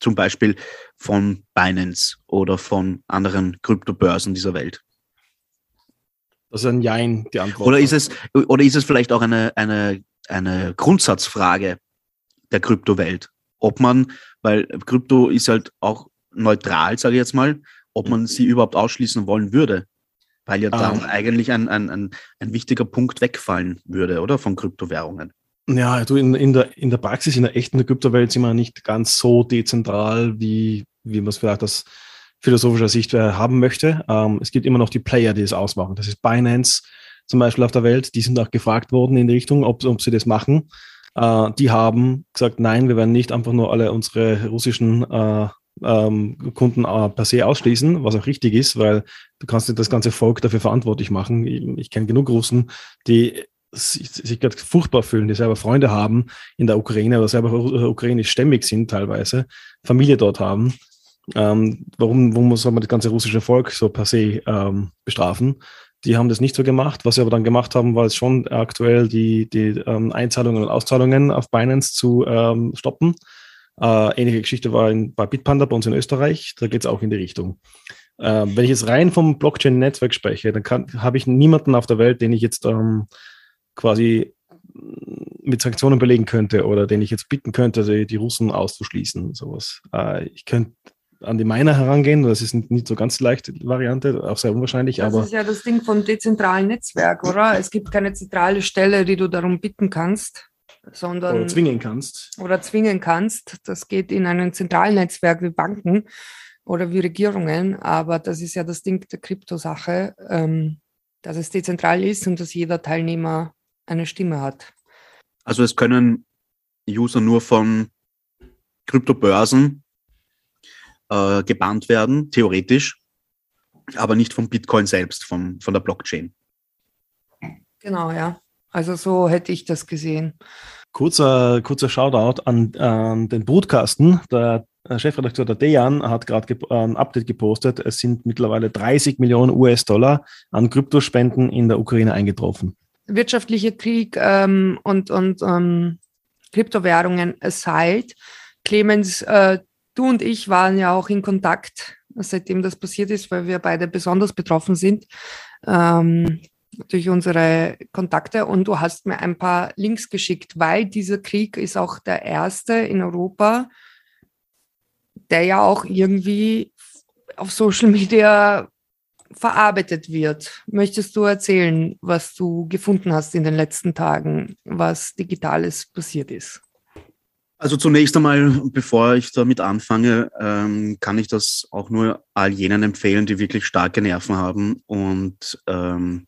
Zum Beispiel von Binance oder von anderen Kryptobörsen dieser Welt? Das ist ein Jein, die Antwort. Oder ist es, oder ist es vielleicht auch eine, eine eine Grundsatzfrage der Kryptowelt. Ob man, weil Krypto ist halt auch neutral, sage ich jetzt mal, ob man sie überhaupt ausschließen wollen würde. Weil ja dann ah. eigentlich ein, ein, ein, ein wichtiger Punkt wegfallen würde, oder? Von Kryptowährungen. Ja, du in, in, der, in der Praxis, in der echten Kryptowelt sind wir nicht ganz so dezentral, wie, wie man es vielleicht aus philosophischer Sicht haben möchte. Ähm, es gibt immer noch die Player, die es ausmachen. Das ist Binance, zum Beispiel auf der Welt, die sind auch gefragt worden in die Richtung, ob, ob sie das machen. Äh, die haben gesagt, nein, wir werden nicht einfach nur alle unsere russischen äh, ähm, Kunden äh, per se ausschließen, was auch richtig ist, weil du kannst nicht das ganze Volk dafür verantwortlich machen. Ich, ich kenne genug Russen, die sich, sich gerade furchtbar fühlen, die selber Freunde haben in der Ukraine oder selber ukrainisch stämmig sind teilweise, Familie dort haben. Ähm, warum, warum soll man das ganze russische Volk so per se ähm, bestrafen? Die haben das nicht so gemacht. Was sie aber dann gemacht haben, war es schon aktuell die, die ähm, Einzahlungen und Auszahlungen auf Binance zu ähm, stoppen. Äh, ähnliche Geschichte war in, bei Bitpanda bei uns in Österreich. Da geht es auch in die Richtung. Äh, wenn ich jetzt rein vom Blockchain-Netzwerk spreche, dann habe ich niemanden auf der Welt, den ich jetzt ähm, quasi mit Sanktionen belegen könnte oder den ich jetzt bitten könnte, die, die Russen auszuschließen. Sowas. Äh, ich könnte an die Miner herangehen. Das ist nicht so ganz leichte Variante, auch sehr unwahrscheinlich. Das aber ist ja das Ding vom dezentralen Netzwerk, oder? Es gibt keine zentrale Stelle, die du darum bitten kannst, sondern. Oder zwingen kannst. Oder zwingen kannst. Das geht in einem zentralen Netzwerk wie Banken oder wie Regierungen. Aber das ist ja das Ding der Kryptosache, ähm, dass es dezentral ist und dass jeder Teilnehmer eine Stimme hat. Also es können User nur von Kryptobörsen äh, gebannt werden, theoretisch, aber nicht vom Bitcoin selbst, vom, von der Blockchain. Genau, ja. Also so hätte ich das gesehen. Kurzer, kurzer Shoutout an, an den Brutkasten. Der Chefredakteur der Dejan hat gerade ein Update gepostet. Es sind mittlerweile 30 Millionen US-Dollar an Kryptospenden in der Ukraine eingetroffen. Wirtschaftlicher Krieg ähm, und, und ähm, Kryptowährungen aside. Clemens, äh, du und ich waren ja auch in Kontakt, seitdem das passiert ist, weil wir beide besonders betroffen sind. Ähm, durch unsere Kontakte und du hast mir ein paar Links geschickt, weil dieser Krieg ist auch der erste in Europa, der ja auch irgendwie auf Social Media verarbeitet wird. Möchtest du erzählen, was du gefunden hast in den letzten Tagen, was digitales passiert ist? Also zunächst einmal, bevor ich damit anfange, ähm, kann ich das auch nur all jenen empfehlen, die wirklich starke Nerven haben und ähm,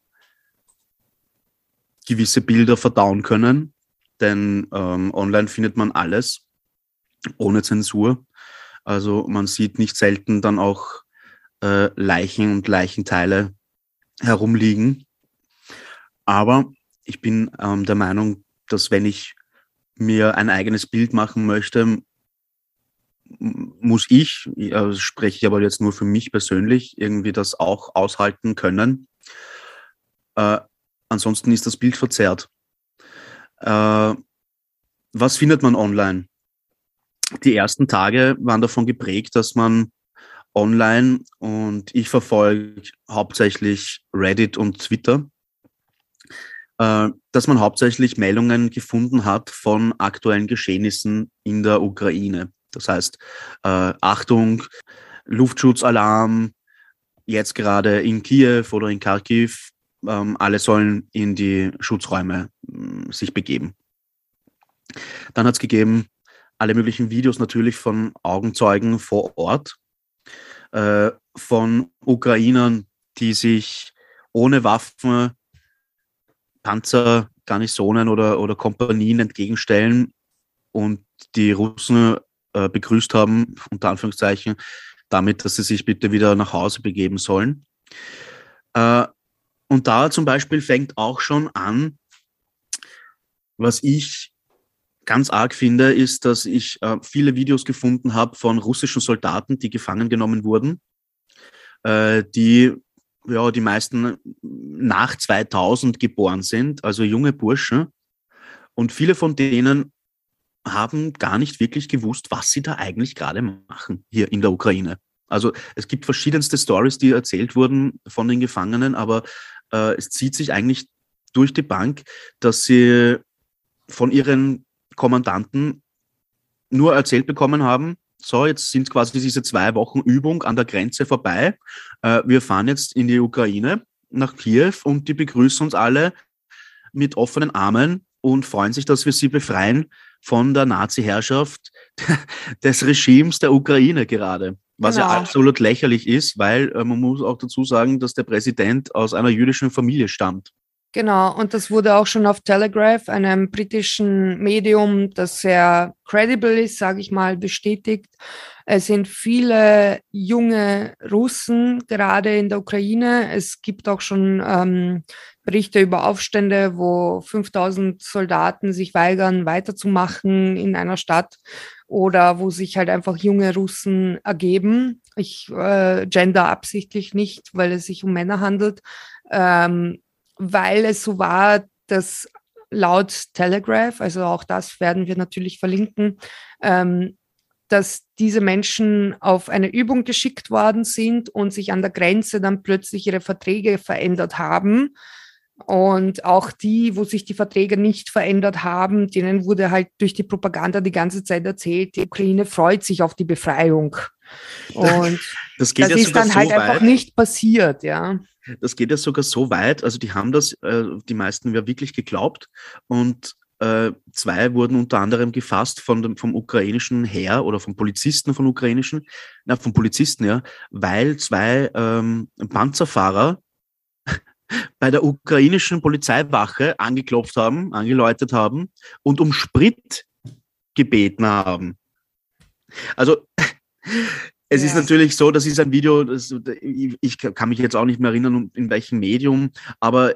gewisse Bilder verdauen können, denn ähm, online findet man alles ohne Zensur. Also man sieht nicht selten dann auch äh, Leichen und Leichenteile herumliegen. Aber ich bin ähm, der Meinung, dass wenn ich mir ein eigenes Bild machen möchte, muss ich, äh, spreche ich aber jetzt nur für mich persönlich, irgendwie das auch aushalten können. Äh, Ansonsten ist das Bild verzerrt. Äh, was findet man online? Die ersten Tage waren davon geprägt, dass man online und ich verfolge hauptsächlich Reddit und Twitter, äh, dass man hauptsächlich Meldungen gefunden hat von aktuellen Geschehnissen in der Ukraine. Das heißt, äh, Achtung, Luftschutzalarm, jetzt gerade in Kiew oder in Kharkiv ähm, alle sollen in die Schutzräume äh, sich begeben. Dann hat es gegeben alle möglichen Videos natürlich von Augenzeugen vor Ort, äh, von Ukrainern, die sich ohne Waffen Panzer, Garnisonen oder, oder Kompanien entgegenstellen und die Russen äh, begrüßt haben, unter Anführungszeichen, damit, dass sie sich bitte wieder nach Hause begeben sollen. Äh, und da zum Beispiel fängt auch schon an, was ich ganz arg finde, ist, dass ich äh, viele Videos gefunden habe von russischen Soldaten, die gefangen genommen wurden, äh, die ja die meisten nach 2000 geboren sind, also junge Burschen. Und viele von denen haben gar nicht wirklich gewusst, was sie da eigentlich gerade machen hier in der Ukraine. Also es gibt verschiedenste Stories, die erzählt wurden von den Gefangenen, aber äh, es zieht sich eigentlich durch die Bank, dass sie von ihren Kommandanten nur erzählt bekommen haben, so, jetzt sind quasi diese zwei Wochen Übung an der Grenze vorbei. Äh, wir fahren jetzt in die Ukraine, nach Kiew und die begrüßen uns alle mit offenen Armen und freuen sich, dass wir sie befreien von der Nazi-Herrschaft des Regimes der Ukraine gerade. Was genau. ja absolut lächerlich ist, weil äh, man muss auch dazu sagen, dass der Präsident aus einer jüdischen Familie stammt. Genau, und das wurde auch schon auf Telegraph, einem britischen Medium, das sehr credible ist, sage ich mal, bestätigt. Es sind viele junge Russen gerade in der Ukraine. Es gibt auch schon ähm, Berichte über Aufstände, wo 5000 Soldaten sich weigern, weiterzumachen in einer Stadt oder wo sich halt einfach junge Russen ergeben. Ich äh, gender absichtlich nicht, weil es sich um Männer handelt, ähm, weil es so war, dass laut Telegraph, also auch das werden wir natürlich verlinken, ähm, dass diese Menschen auf eine Übung geschickt worden sind und sich an der Grenze dann plötzlich ihre Verträge verändert haben und auch die, wo sich die Verträge nicht verändert haben, denen wurde halt durch die Propaganda die ganze Zeit erzählt, die Ukraine freut sich auf die Befreiung. Und das, das ja ist dann halt so einfach nicht passiert, ja. Das geht ja sogar so weit, also die haben das, äh, die meisten ja wirklich geglaubt und äh, zwei wurden unter anderem gefasst von dem, vom ukrainischen Heer oder vom Polizisten von ukrainischen, na, vom Polizisten, ja, weil zwei ähm, Panzerfahrer bei der ukrainischen Polizeiwache angeklopft haben, angeläutet haben und um Sprit gebeten haben. Also es Ja. ist natürlich so, das ist ein Video, das, ich, ich kann mich jetzt auch nicht mehr erinnern, in welchem Medium, aber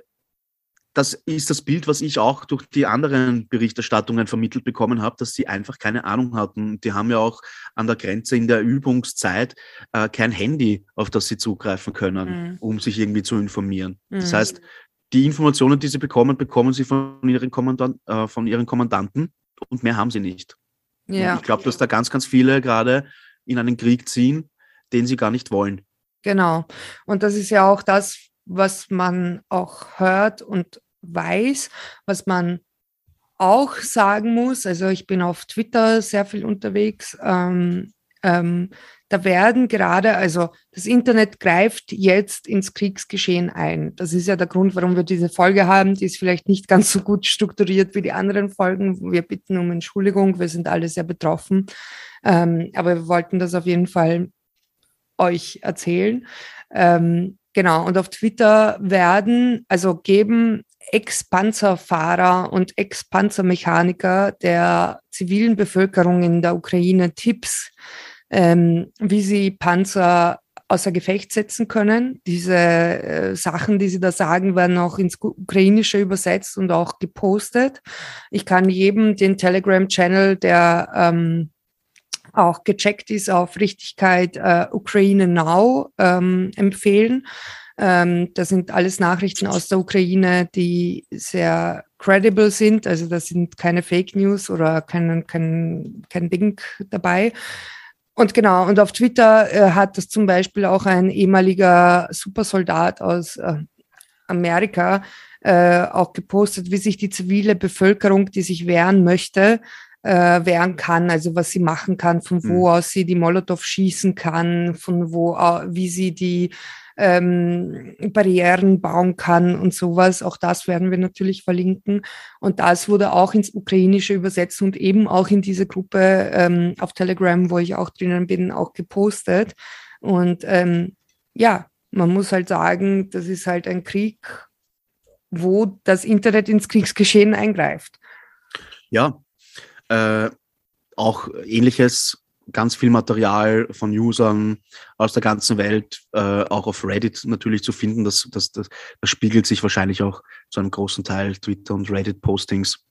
das ist das Bild, was ich auch durch die anderen Berichterstattungen vermittelt bekommen habe, dass sie einfach keine Ahnung hatten. Die haben ja auch an der Grenze in der Übungszeit äh, kein Handy, auf das sie zugreifen können, Mhm. um sich irgendwie zu informieren. Das Mhm. heißt, die Informationen, die sie bekommen, bekommen sie von ihren, Kommandant, äh, von ihren Kommandanten und mehr haben sie nicht. Ja, Ich glaube, dass da ganz, ganz viele gerade in einen Krieg ziehen, den sie gar nicht wollen. genau. Und das ist ja auch das, was man auch hört und weiß, was man auch sagen muss. Also ich bin auf Twitter sehr viel unterwegs. Ähm, ähm, da werden gerade, also das Internet greift jetzt ins Kriegsgeschehen ein. Das ist ja der Grund, warum wir diese Folge haben. Die ist vielleicht nicht ganz so gut strukturiert wie die anderen Folgen. Wir bitten um Entschuldigung. Wir sind alle sehr betroffen. Ähm, aber wir wollten das auf jeden Fall euch erzählen. Ähm, genau, und auf Twitter werden, also geben Ex-Panzerfahrer und Ex-Panzermechaniker der zivilen Bevölkerung in der Ukraine Tipps, ähm, wie sie Panzer außer Gefecht setzen können. Diese äh, Sachen, die sie da sagen, werden auch ins Ukrainische übersetzt und auch gepostet. Ich kann jedem den Telegram-Channel, der ähm, auch gecheckt ist auf Richtigkeit äh, Ukraine Now ähm, empfehlen. Ähm, das sind alles Nachrichten aus der Ukraine, die sehr credible sind. Also das sind keine Fake News oder kein, kein, kein Ding dabei. Und genau, und auf Twitter äh, hat das zum Beispiel auch ein ehemaliger Supersoldat aus äh, Amerika äh, auch gepostet, wie sich die zivile Bevölkerung, die sich wehren möchte, äh, wehren kann, also was sie machen kann, von wo Mhm. aus sie die Molotow schießen kann, von wo, wie sie die ähm, Barrieren bauen kann und sowas. Auch das werden wir natürlich verlinken. Und das wurde auch ins Ukrainische übersetzt und eben auch in diese Gruppe ähm, auf Telegram, wo ich auch drinnen bin, auch gepostet. Und ähm, ja, man muss halt sagen, das ist halt ein Krieg, wo das Internet ins Kriegsgeschehen eingreift. Ja, äh, auch ähnliches, ganz viel Material von Usern aus der ganzen Welt, äh, auch auf Reddit natürlich zu finden. Das, das, das, das spiegelt sich wahrscheinlich auch zu einem großen Teil Twitter und Reddit-Postings.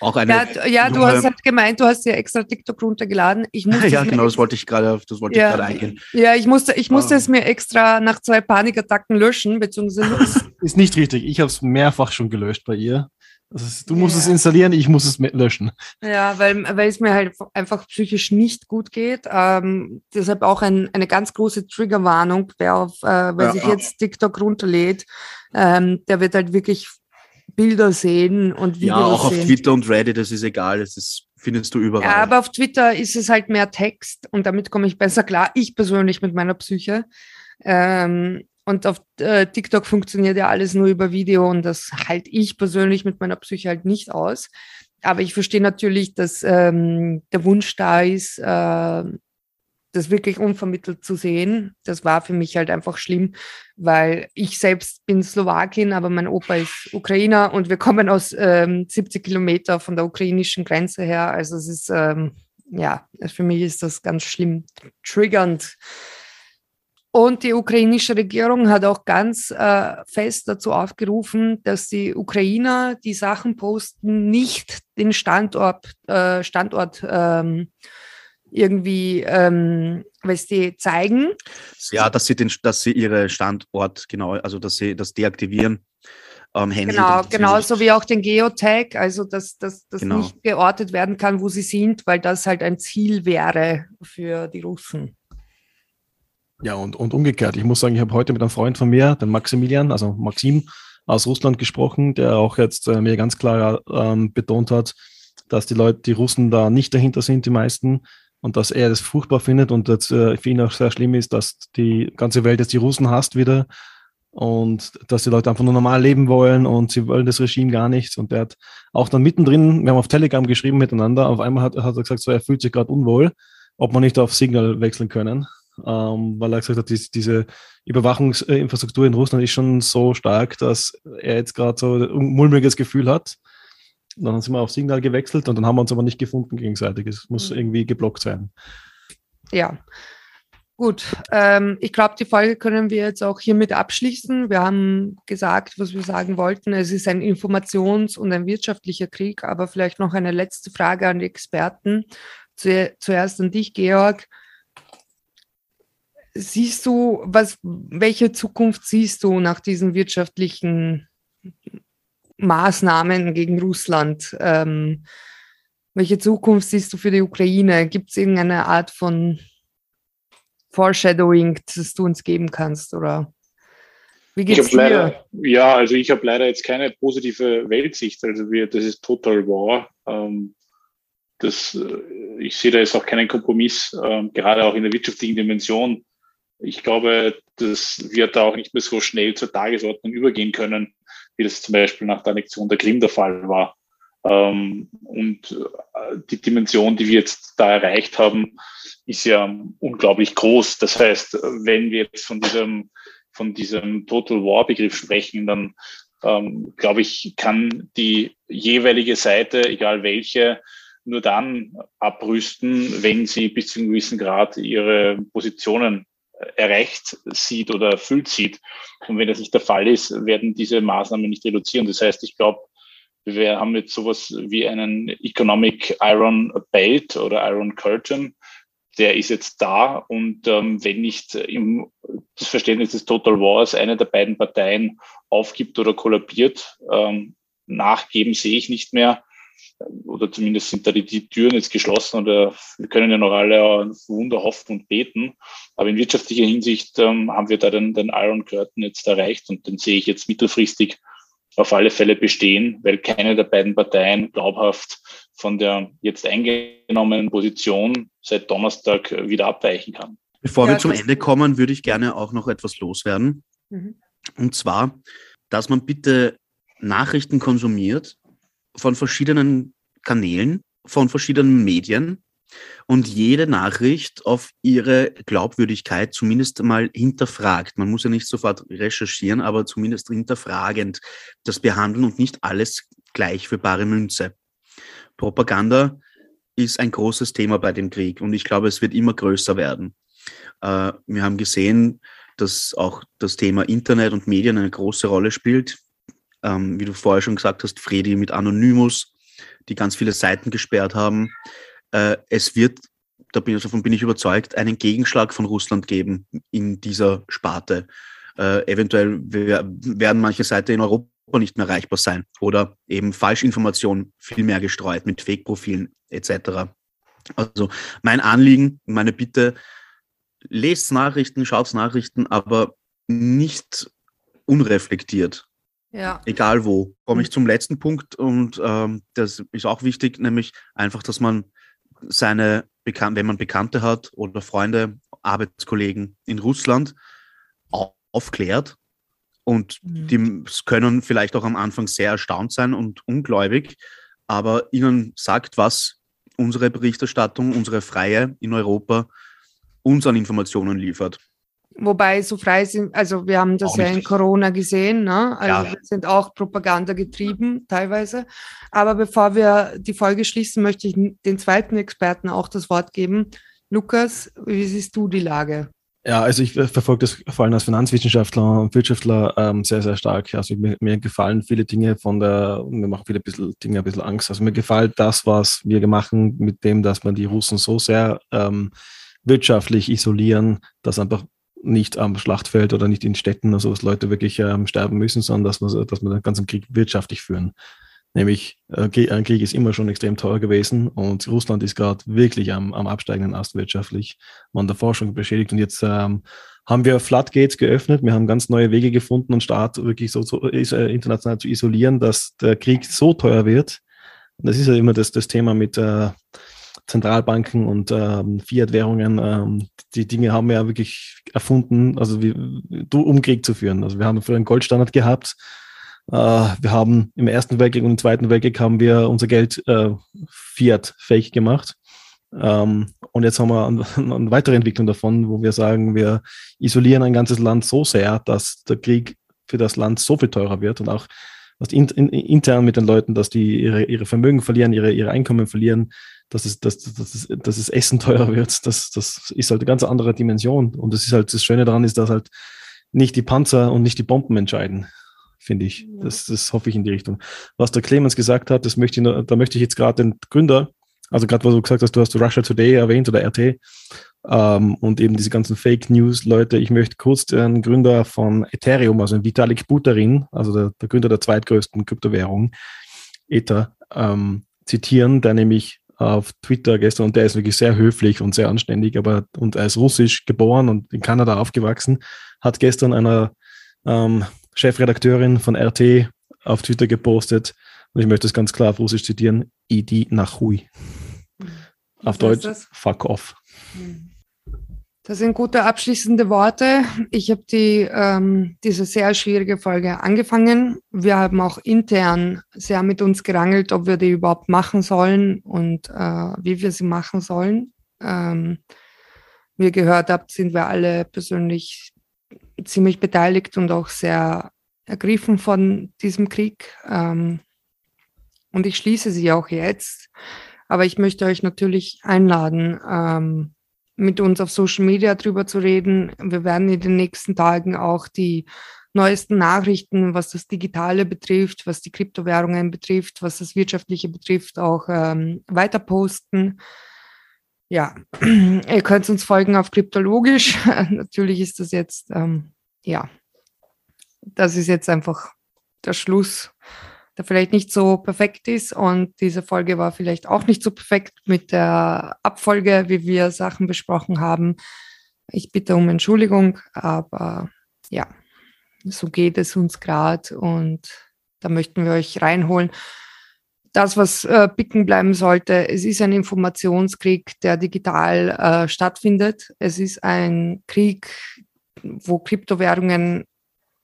Auch eine. Ja, ja du hast halt gemeint, du hast dir extra TikTok runtergeladen. Ich musste ja, es mir genau, das wollte ich gerade, das wollte Ja. ich gerade eingehen. Ja, ich musste, ich musste Ah. es mir extra nach zwei Panikattacken löschen, beziehungsweise Ist nicht richtig. Ich habe es mehrfach schon gelöscht bei ihr. Ist, du musst Ja. es installieren, ich muss es löschen. Ja, weil, weil es mir halt einfach psychisch nicht gut geht. Ähm, deshalb auch ein, eine ganz große Triggerwarnung, wer, auf, äh, wer Ja, sich ja. jetzt TikTok runterlädt, ähm, der wird halt wirklich Bilder sehen und Ja, Videos auch auf sehen. Twitter und Reddit, das ist egal, das ist, findest du überall. Ja, aber auf Twitter ist es halt mehr Text und damit komme ich besser klar. Ich persönlich mit meiner Psyche. Ähm, und auf äh, TikTok funktioniert ja alles nur über Video und das halte ich persönlich mit meiner Psyche halt nicht aus. Aber ich verstehe natürlich, dass ähm, der Wunsch da ist, äh, das wirklich unvermittelt zu sehen. Das war für mich halt einfach schlimm, weil ich selbst bin Slowakin, aber mein Opa ist Ukrainer und wir kommen aus ähm, 70 Kilometer von der ukrainischen Grenze her. Also es ist, ähm, ja, für mich ist das ganz schlimm, triggernd. Und die ukrainische Regierung hat auch ganz äh, fest dazu aufgerufen, dass die Ukrainer, die Sachen posten, nicht den Standort, äh, Standort ähm, irgendwie, ähm, weißt du, zeigen. Ja, dass sie den, dass sie ihre Standort genau, also dass sie das deaktivieren. Ähm, Handy, Genau, genauso wie auch den Geotag, also dass, dass das Genau. nicht geortet werden kann, wo sie sind, weil das halt ein Ziel wäre für die Russen. Ja, und, und umgekehrt. Ich muss sagen, ich habe heute mit einem Freund von mir, den Maximilian, also Maxim aus Russland gesprochen, der auch jetzt äh, mir ganz klar ähm, betont hat, dass die Leute, die Russen da nicht dahinter sind, die meisten, und dass er das furchtbar findet und dass äh, für ihn auch sehr schlimm ist, dass die ganze Welt jetzt die Russen hasst wieder und dass die Leute einfach nur normal leben wollen und sie wollen das Regime gar nicht. Und der hat auch dann mittendrin, wir haben auf Telegram geschrieben miteinander, auf einmal hat, hat er gesagt, so, er fühlt sich gerade unwohl, ob man nicht auf Signal wechseln können ähm, weil er gesagt hat, dies, diese Überwachungsinfrastruktur in Russland ist schon so stark, dass er jetzt gerade so ein mulmiges Gefühl hat. Dann sind wir auf Signal gewechselt und dann haben wir uns aber nicht gefunden gegenseitig. Es muss Mhm. irgendwie geblockt werden. Ja. Gut, ähm, ich glaube, die Folge können wir jetzt auch hiermit abschließen. Wir haben gesagt, was wir sagen wollten. Es ist ein Informations- und ein wirtschaftlicher Krieg, aber vielleicht noch eine letzte Frage an die Experten. Zu, zuerst an dich, Georg. Siehst du, was, welche Zukunft siehst du nach diesen wirtschaftlichen Maßnahmen gegen Russland? Ähm, welche Zukunft siehst du für die Ukraine? Gibt es irgendeine Art von Foreshadowing, das du uns geben kannst? Oder wie Ich geht's habe dir? leider, ja, also ich habe leider jetzt keine positive Weltsicht. Also wir, das ist Total War. Ähm, das, äh, ich sehe da jetzt auch keinen Kompromiss, ähm, gerade auch in der wirtschaftlichen Dimension. Ich glaube, das wird auch nicht mehr so schnell zur Tagesordnung übergehen können, wie das zum Beispiel nach der Annexion der Krim der Fall war. Ähm, und äh, die Dimension, die wir jetzt da erreicht haben, ist ja unglaublich groß. Das heißt, wenn wir jetzt von diesem, von diesem Total War Begriff sprechen, dann ähm, glaube ich, kann die jeweilige Seite, egal welche, nur dann abrüsten, wenn sie bis zu einem gewissen Grad ihre Positionen erreicht sieht oder erfüllt sieht. Und wenn das nicht der Fall ist, werden diese Maßnahmen nicht reduzieren. Das heißt, ich glaube, wir haben jetzt sowas wie einen Economic Iron Belt oder Iron Curtain. Der ist jetzt da und ähm, wenn nicht im das Verständnis des Total Wars eine der beiden Parteien aufgibt oder kollabiert, ähm, nachgeben sehe ich nicht mehr. Oder zumindest sind da die, die Türen jetzt geschlossen oder wir können ja noch alle auf Wunder hoffen und beten. Aber in wirtschaftlicher Hinsicht ähm, haben wir da den, den Iron Curtain jetzt erreicht und den sehe ich jetzt mittelfristig auf alle Fälle bestehen, weil keine der beiden Parteien glaubhaft von der jetzt eingenommenen Position seit Donnerstag wieder abweichen kann. Bevor Ja, wir zum Ende kommen, würde ich gerne auch noch etwas loswerden. Mhm. Und zwar, dass man bitte Nachrichten konsumiert von verschiedenen Kanälen, von verschiedenen Medien und jede Nachricht auf ihre Glaubwürdigkeit zumindest mal hinterfragt. Man muss ja nicht sofort recherchieren, aber zumindest hinterfragend das behandeln und nicht alles gleich für bare Münze. Propaganda ist ein großes Thema bei dem Krieg und ich glaube, es wird immer größer werden. Äh, wir haben gesehen, dass auch das Thema Internet und Medien eine große Rolle spielt. Ähm, wie du vorher schon gesagt hast, Fredi mit Anonymous, die ganz viele Seiten gesperrt haben. Äh, es wird, da bin, davon bin ich überzeugt, einen Gegenschlag von Russland geben in dieser Sparte. Äh, eventuell wer- werden manche Seiten in Europa nicht mehr erreichbar sein oder eben Falschinformationen viel mehr gestreut mit Fake-Profilen etc. Also mein Anliegen, meine Bitte, lest Nachrichten, schaut Nachrichten, aber nicht unreflektiert, Ja, egal wo. Komme ich zum letzten Punkt und ähm, das ist auch wichtig, nämlich einfach, dass man seine, Bekan wenn man Bekannte hat oder Freunde, Arbeitskollegen in Russland au- aufklärt und Mhm. die können vielleicht auch am Anfang sehr erstaunt sein und ungläubig, aber ihnen sagt, was unsere Berichterstattung, unsere Freie in Europa uns an Informationen liefert. Wobei so frei sind, also wir haben das Auch ja in Corona gesehen, ne? Also Ja. wir sind auch Propaganda getrieben teilweise. Aber bevor wir die Folge schließen, möchte ich den zweiten Experten auch das Wort geben. Lukas, wie siehst du die Lage? Ja, also ich verfolge das vor allem als Finanzwissenschaftler und Wirtschaftler ähm, sehr, sehr stark. Also mir, mir gefallen viele Dinge von der, mir machen viele bisschen, Dinge ein bisschen Angst. Also mir gefällt das, was wir machen mit dem, dass man die Russen so sehr ähm, wirtschaftlich isolieren, dass einfach nicht am Schlachtfeld oder nicht in Städten oder so, dass Leute wirklich ähm, sterben müssen, sondern dass man, dass man den ganzen Krieg wirtschaftlich führen. Nämlich, äh, ein Krieg ist immer schon extrem teuer gewesen und Russland ist gerade wirklich am, am absteigenden Ast wirtschaftlich, man der Forschung beschädigt und jetzt ähm, haben wir Floodgates geöffnet, wir haben ganz neue Wege gefunden, einen Staat wirklich so, so äh, international zu isolieren, dass der Krieg so teuer wird. Und das ist ja immer das, das Thema mit äh, Zentralbanken und ähm, Fiat-Währungen. Ähm, die Dinge haben wir ja wirklich erfunden, also wie, um Krieg zu führen. Also wir haben früher einen Goldstandard gehabt. Äh, wir haben im Ersten Weltkrieg und im Zweiten Weltkrieg haben wir unser Geld äh, Fiat-fähig gemacht. Ähm, und jetzt haben wir eine, eine weitere Entwicklung davon, wo wir sagen, wir isolieren ein ganzes Land so sehr, dass der Krieg für das Land so viel teurer wird und auch was in, in, intern mit den Leuten, dass die ihre, ihre Vermögen verlieren, ihre, ihre Einkommen verlieren, dass es, dass, dass, es, dass es Essen teurer wird. Das, das ist halt eine ganz andere Dimension. Und das ist halt das Schöne daran ist, dass halt nicht die Panzer und nicht die Bomben entscheiden, finde ich. Das, das hoffe ich in die Richtung. Was der Clemens gesagt hat, das möchte ich, da möchte ich jetzt gerade den Gründer, also gerade was du gesagt hast, du hast Russia Today erwähnt oder RT ähm, und eben diese ganzen Fake News Leute. Ich möchte kurz den Gründer von Ethereum, also Vitalik Buterin, also der, der Gründer der zweitgrößten Kryptowährung, Ether, ähm, zitieren, der nämlich auf Twitter gestern und der ist wirklich sehr höflich und sehr anständig, aber und er ist russisch geboren und in Kanada aufgewachsen, hat gestern einer ähm, Chefredakteurin von RT auf Twitter gepostet und ich möchte es ganz klar auf Russisch zitieren, Idi Nachui. Mhm. Auf Deutsch, fuck off. Mhm. Das sind gute abschließende Worte. Ich habe die, ähm, diese sehr schwierige Folge angefangen. Wir haben auch intern sehr mit uns gerangelt, ob wir die überhaupt machen sollen und äh, wie wir sie machen sollen. Ähm, wie ihr gehört habt, sind wir alle persönlich ziemlich beteiligt und auch sehr ergriffen von diesem Krieg. Ähm, und ich schließe sie auch jetzt. Aber ich möchte euch natürlich einladen, ähm, mit uns auf Social Media drüber zu reden. Wir werden in den nächsten Tagen auch die neuesten Nachrichten, was das Digitale betrifft, was die Kryptowährungen betrifft, was das Wirtschaftliche betrifft, auch ähm, weiter posten. Ja, ihr könnt uns folgen auf Kryptologisch. Natürlich ist das jetzt, ähm, ja, das ist jetzt einfach der Schluss der vielleicht nicht so perfekt ist. Und diese Folge war vielleicht auch nicht so perfekt mit der Abfolge, wie wir Sachen besprochen haben. Ich bitte um Entschuldigung, aber ja, so geht es uns gerade und da möchten wir euch reinholen. Das, was äh, picken bleiben sollte, es ist ein Informationskrieg, der digital äh, stattfindet. Es ist ein Krieg, wo Kryptowährungen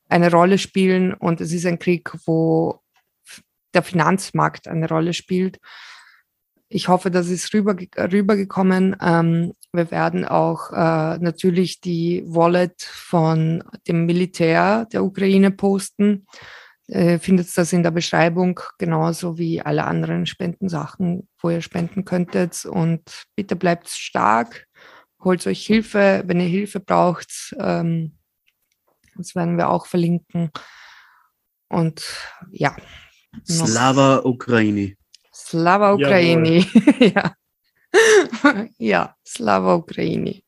eine Rolle spielen und es ist ein Krieg, wo der Finanzmarkt eine Rolle spielt. Ich hoffe, das ist rüber, rübergekommen. Ähm, wir werden auch äh, natürlich die Wallet von dem Militär der Ukraine posten. Äh, findet das in der Beschreibung, genauso wie alle anderen Spendensachen, wo ihr spenden könntet. Und bitte bleibt stark, holt euch Hilfe, wenn ihr Hilfe braucht. Ähm, das werden wir auch verlinken. Und ja, No. Slava Ukrajini. Slava ja, Ukrajini. Ja, ja, slava Ukrajini.